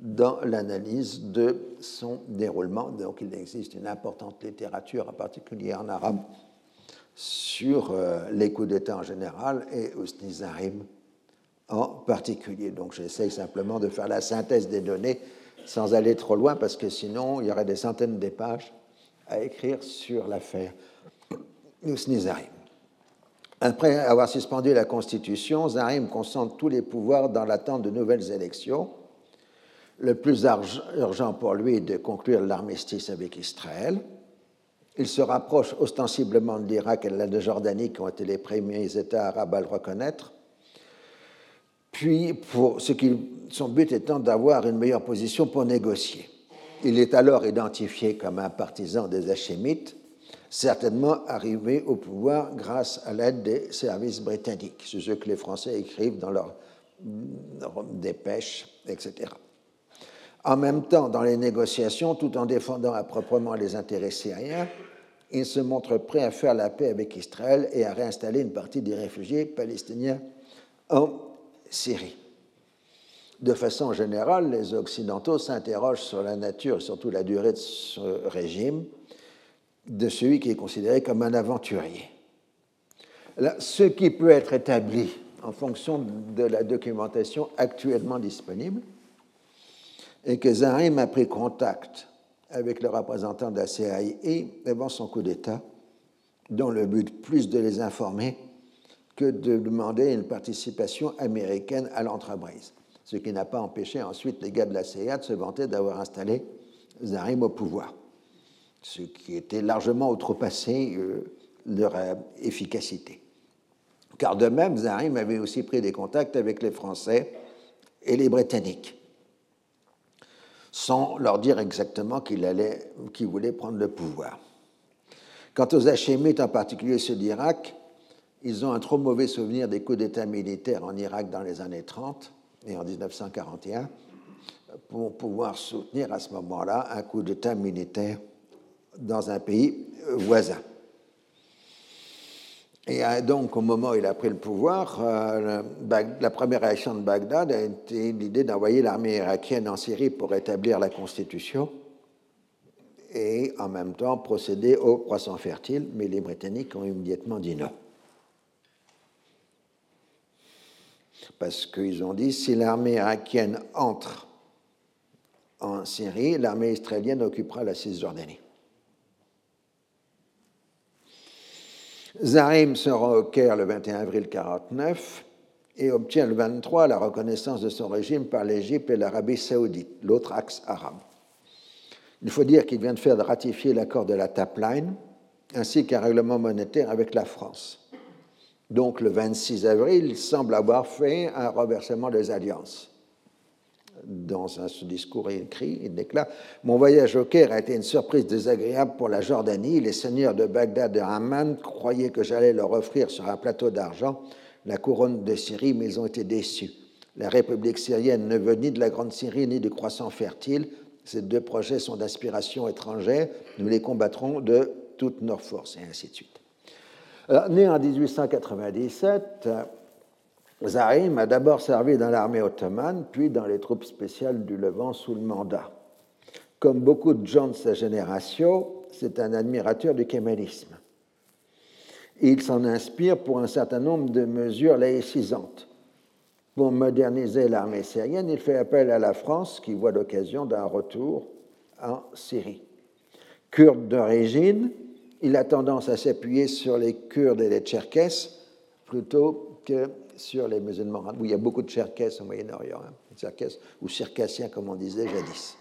dans l'analyse de son déroulement. Donc il existe une importante littérature, en particulier en arabe, sur euh, les coups d'État en général et Ousni en particulier. Donc j'essaye simplement de faire la synthèse des données sans aller trop loin, parce que sinon il y aurait des centaines de pages à écrire sur l'affaire. Après avoir suspendu la Constitution, Zarim concentre tous les pouvoirs dans l'attente de nouvelles élections. Le plus urgent pour lui est de conclure l'armistice avec Israël. Il se rapproche ostensiblement de l'Irak et de la Jordanie, qui ont été les premiers États arabes à le reconnaître. Puis, pour ce son but étant d'avoir une meilleure position pour négocier. Il est alors identifié comme un partisan des Hachémites, certainement arrivé au pouvoir grâce à l'aide des services britanniques. Ce que les Français écrivent dans leurs dépêches, etc. En même temps, dans les négociations, tout en défendant à proprement les intérêts syriens, il se montre prêt à faire la paix avec Israël et à réinstaller une partie des réfugiés palestiniens en Syrie. De façon générale, les Occidentaux s'interrogent sur la nature et surtout la durée de ce régime de celui qui est considéré comme un aventurier. ce qui peut être établi en fonction de la documentation actuellement disponible, et que Zarim a pris contact avec le représentant de la CIA avant son coup d'État, dont le but plus de les informer que de demander une participation américaine à l'entreprise, ce qui n'a pas empêché ensuite les gars de la CIA de se vanter d'avoir installé Zarim au pouvoir, ce qui était largement outrepassé euh, leur euh, efficacité. Car de même, Zarim avait aussi pris des contacts avec les Français et les Britanniques sans leur dire exactement qu'il allait, qu'il voulait prendre le pouvoir. Quant aux Hachémites, en particulier ceux d'Irak, ils ont un trop mauvais souvenir des coups d'État militaires en Irak dans les années 30 et en 1941 pour pouvoir soutenir à ce moment-là un coup d'État militaire dans un pays voisin. Et euh, donc, au moment où il a pris le pouvoir, euh, la première réaction de Bagdad a été l'idée d'envoyer l'armée irakienne en Syrie pour établir la constitution et en même temps procéder au croissant fertile, mais les Britanniques ont immédiatement dit non. Parce qu'ils ont dit si l'armée irakienne entre en Syrie, l'armée israélienne occupera la Cisjordanie. Zarim se rend au Caire le 21 avril 1949 et obtient le 23 la reconnaissance de son régime par l'Égypte et l'Arabie saoudite, l'autre axe arabe. Il faut dire qu'il vient de faire ratifier l'accord de la Tapline ainsi qu'un règlement monétaire avec la France. Donc le 26 avril, il semble avoir fait un reversement des alliances dans un discours écrit, il déclare Mon voyage au Caire a été une surprise désagréable pour la Jordanie. Les seigneurs de Bagdad et Amman croyaient que j'allais leur offrir sur un plateau d'argent la couronne de Syrie, mais ils ont été déçus. La République syrienne ne veut ni de la Grande Syrie ni du croissant fertile. Ces deux projets sont d'inspiration étrangère. Nous les combattrons de toutes nos forces, et ainsi de suite. né en 1897, Zahim a d'abord servi dans l'armée ottomane, puis dans les troupes spéciales du Levant sous le mandat. Comme beaucoup de gens de sa génération, c'est un admirateur du kémélisme. Il s'en inspire pour un certain nombre de mesures laïcisantes. Pour moderniser l'armée syrienne, il fait appel à la France qui voit l'occasion d'un retour en Syrie. Kurde d'origine, il a tendance à s'appuyer sur les Kurdes et les Tcherkesses plutôt que sur les musulmans, où il y a beaucoup de Tcherkesses au Moyen-Orient, hein, ou circassiens comme on disait jadis.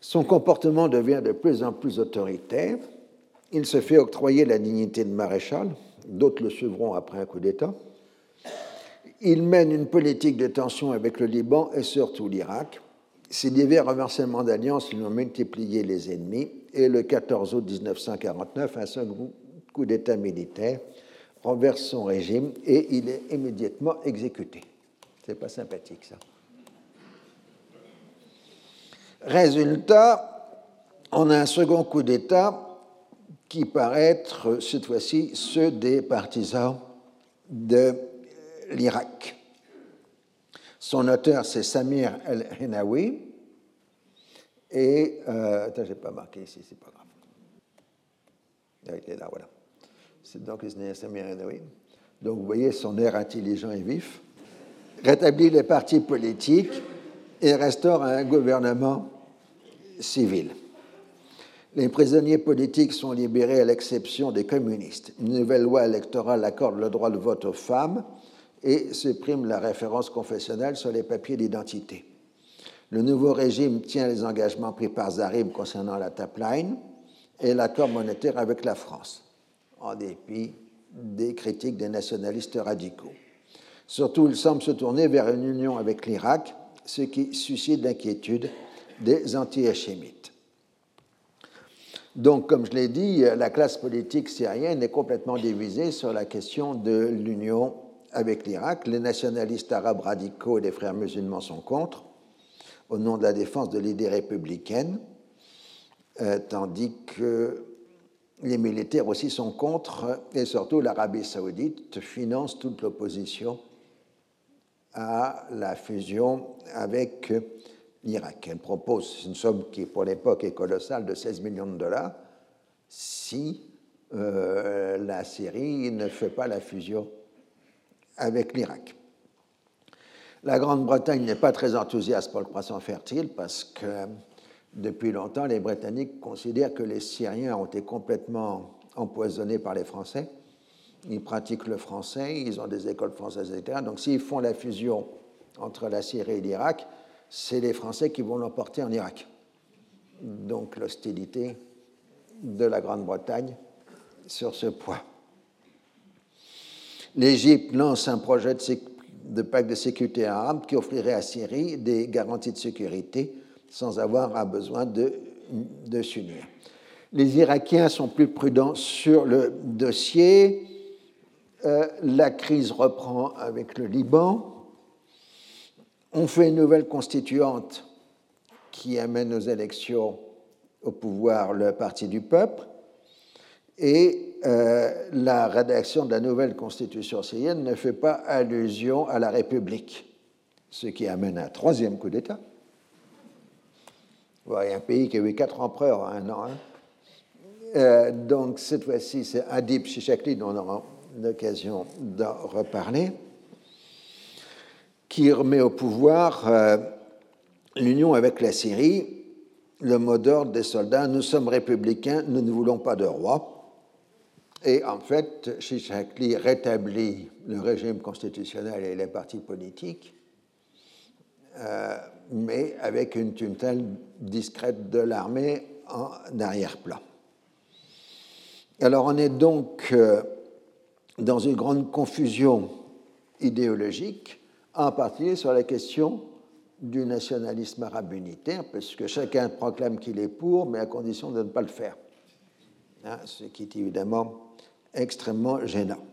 Son comportement devient de plus en plus autoritaire. Il se fait octroyer la dignité de maréchal, d'autres le suivront après un coup d'État. Il mène une politique de tension avec le Liban et surtout l'Irak. Ces divers renversements d'alliance lui ont multiplié les ennemis et le 14 août 1949, un seul coup d'État militaire renverse son régime et il est immédiatement exécuté. C'est pas sympathique ça. Résultat, on a un second coup d'État qui paraît être cette fois-ci ceux des partisans de l'Irak. Son auteur, c'est Samir El-Henawi. Et, euh, attends, j'ai pas marqué ici, c'est pas grave. Il est là, voilà donc Donc vous voyez son air intelligent et vif. Rétablit les partis politiques et restaure un gouvernement civil. Les prisonniers politiques sont libérés à l'exception des communistes. Une nouvelle loi électorale accorde le droit de vote aux femmes et supprime la référence confessionnelle sur les papiers d'identité. Le nouveau régime tient les engagements pris par Zarib concernant la tapline et l'accord monétaire avec la France, en dépit des critiques des nationalistes radicaux. Surtout, il semble se tourner vers une union avec l'Irak, ce qui suscite l'inquiétude des anti-hachémites. Donc, comme je l'ai dit, la classe politique syrienne est complètement divisée sur la question de l'union avec l'Irak. Les nationalistes arabes radicaux et les frères musulmans sont contre, au nom de la défense de l'idée républicaine, euh, tandis que les militaires aussi sont contre, et surtout l'Arabie saoudite finance toute l'opposition à la fusion avec l'Irak. Elle propose une somme qui, pour l'époque, est colossale de 16 millions de dollars si euh, la Syrie ne fait pas la fusion avec l'Irak. La Grande-Bretagne n'est pas très enthousiaste pour le poisson fertile parce que depuis longtemps, les Britanniques considèrent que les Syriens ont été complètement empoisonnés par les Français. Ils pratiquent le français, ils ont des écoles françaises, etc. Donc s'ils font la fusion entre la Syrie et l'Irak, c'est les Français qui vont l'emporter en Irak. Donc l'hostilité de la Grande-Bretagne sur ce point. L'Égypte lance un projet de, pacte de sécurité arabe qui offrirait à Syrie des garanties de sécurité sans avoir besoin de, s'unir. Les Irakiens sont plus prudents sur le dossier. Euh, la crise reprend avec le Liban on fait une nouvelle constituante qui amène aux élections au pouvoir le Parti du peuple, et euh, la rédaction de la nouvelle constitution syrienne ne fait pas allusion à la République, ce qui amène un troisième coup d'État. Voilà, un pays qui a eu quatre empereurs en un an. Hein. Euh, donc cette fois-ci, c'est Adib Shishakli dont on aura l'occasion d'en reparler qui remet au pouvoir euh, l'union avec la Syrie, le mot d'ordre des soldats Nous sommes républicains, nous ne voulons pas de roi. Et en fait, Shishakli rétablit le régime constitutionnel et les partis politiques, euh, mais avec une tutelle discrète de l'armée en arrière-plan. Alors on est donc euh, dans une grande confusion idéologique en particulier sur la question du nationalisme arabe unitaire, parce que chacun proclame qu'il est pour, mais à condition de ne pas le faire. Hein, ce qui est évidemment extrêmement gênant.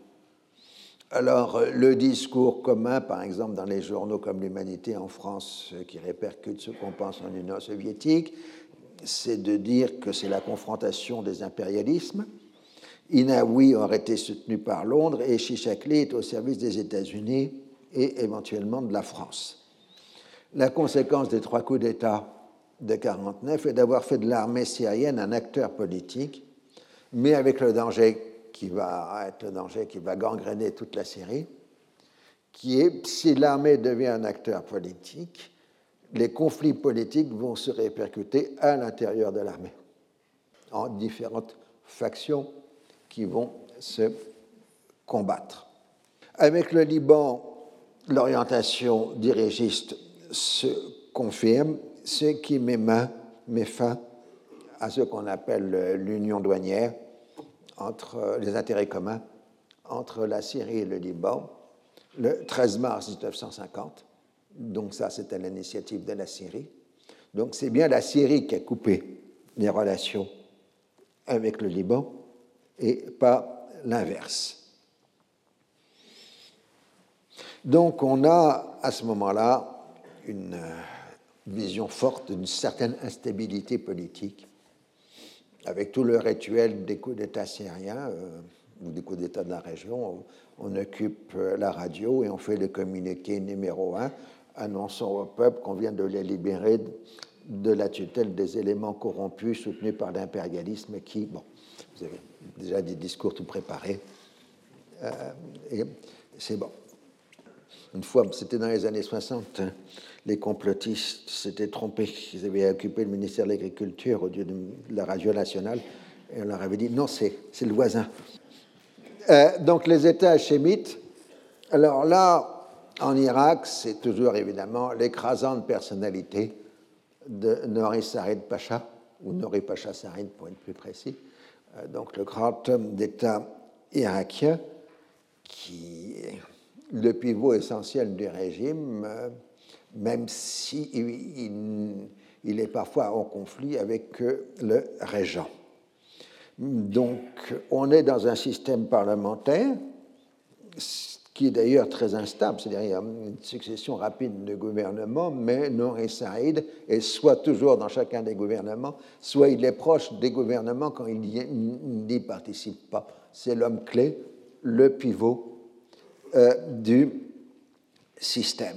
Alors, le discours commun, par exemple, dans les journaux comme l'Humanité en France, qui répercute ce qu'on pense en Union soviétique, c'est de dire que c'est la confrontation des impérialismes. Inaoui aurait été soutenu par Londres et Chichakli est au service des États-Unis et éventuellement de la France. La conséquence des trois coups d'État de 1949 est d'avoir fait de l'armée syrienne un acteur politique, mais avec le danger qui va être le danger qui va gangréner toute la Syrie, qui est si l'armée devient un acteur politique, les conflits politiques vont se répercuter à l'intérieur de l'armée, en différentes factions qui vont se combattre. Avec le Liban, l'orientation dirigiste se confirme, ce qui met fin à ce qu'on appelle l'union douanière entre les intérêts communs entre la Syrie et le Liban le 13 mars 1950. Donc ça, c'était l'initiative de la Syrie. Donc c'est bien la Syrie qui a coupé les relations avec le Liban et pas l'inverse. Donc on a à ce moment-là une euh, vision forte d'une certaine instabilité politique, avec tout le rituel des coups d'État syriens euh, ou des coups d'État de la région. On, occupe euh, la radio et on fait le communiqué numéro un annonçant au peuple qu'on vient de les libérer de la tutelle des éléments corrompus soutenus par l'impérialisme qui, bon, vous avez déjà des discours tout préparés, et c'est bon. Une fois, c'était dans les années 60, les complotistes s'étaient trompés. Ils avaient occupé le ministère de l'Agriculture au lieu de la radio nationale. Et on leur avait dit non, c'est le voisin. Euh, donc les États hachémites, alors là, en Irak, c'est toujours évidemment l'écrasante personnalité de Nori Sarid Pacha, ou Nori Pacha Sarid pour être plus précis, euh, donc le grand homme d'État irakien qui le pivot essentiel du régime, euh, même s'il si il, est parfois en conflit avec le régent. Donc, on est dans un système parlementaire qui est d'ailleurs très instable, c'est-à-dire une succession rapide de gouvernements, mais Nouri Saïd est soit toujours dans chacun des gouvernements, soit il est proche des gouvernements quand il n'y participe pas. C'est l'homme clé, le pivot euh, du système.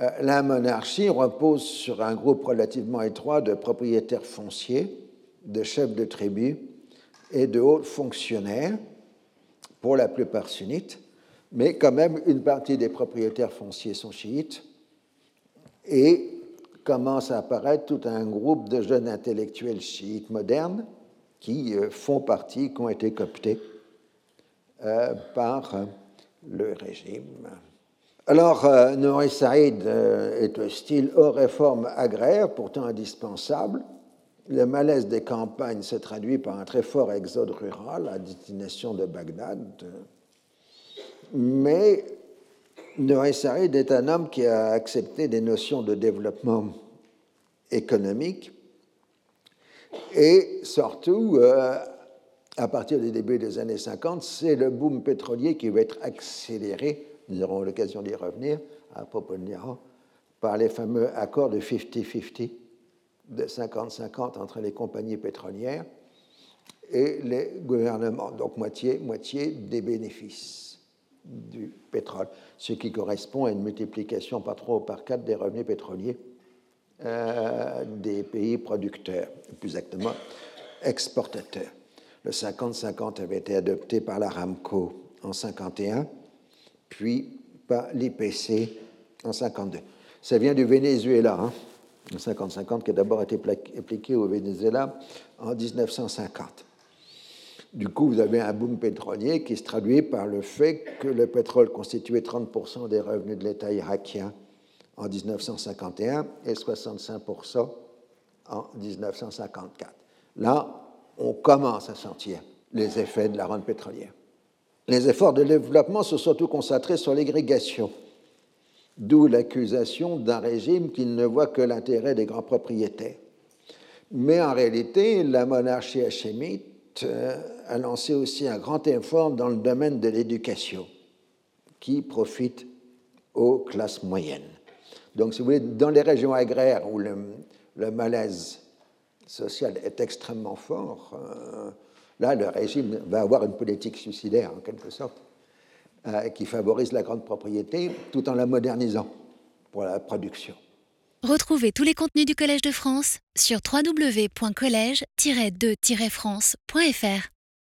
Euh, la monarchie repose sur un groupe relativement étroit de propriétaires fonciers, de chefs de tribus, et de hauts fonctionnaires, pour la plupart sunnites, mais quand même une partie des propriétaires fonciers sont chiites, et commence à apparaître tout un groupe de jeunes intellectuels chiites modernes qui euh, font partie, qui ont été cooptés par le régime. Alors, Nouri Saïd est hostile aux réformes agraires, pourtant indispensables, le malaise des campagnes se traduit par un très fort exode rural à destination de Bagdad. Mais Noé Sarid est un homme qui a accepté des notions de développement économique et surtout, euh, à partir du début des années 50, c'est le boom pétrolier qui va être accéléré, nous aurons l'occasion d'y revenir à propos par les fameux accords de 50-50 de 50-50 entre les compagnies pétrolières et les gouvernements, donc moitié-moitié des bénéfices du pétrole, ce qui correspond à une multiplication par 3 ou par 4 des revenus pétroliers euh, des pays producteurs, plus exactement exportateurs. Le 50-50 avait été adopté par l'Aramco en 51, puis par l'IPC en 52. Ça vient du Venezuela. Hein 50-50 qui a d'abord été appliqué au Venezuela en 1950. Du coup, vous avez un boom pétrolier qui se traduit par le fait que le pétrole constituait 30% des revenus de l'État irakien en 1951 et 65% en 1954. Là, on commence à sentir les effets de la rente pétrolière. Les efforts de développement se sont surtout concentrés sur l'égrégation d'où l'accusation d'un régime qui ne voit que l'intérêt des grands propriétaires. Mais en réalité, la monarchie hachémite euh, a lancé aussi un grand effort dans le domaine de l'éducation, qui profite aux classes moyennes. Donc, si vous voulez, dans les régions agraires où le, malaise social est extrêmement fort, euh, là, le régime va avoir une politique suicidaire, en quelque sorte. Euh, qui favorise la grande propriété tout en la modernisant pour la production. Retrouvez tous les contenus du Collège de France sur www.colège-2-france.fr.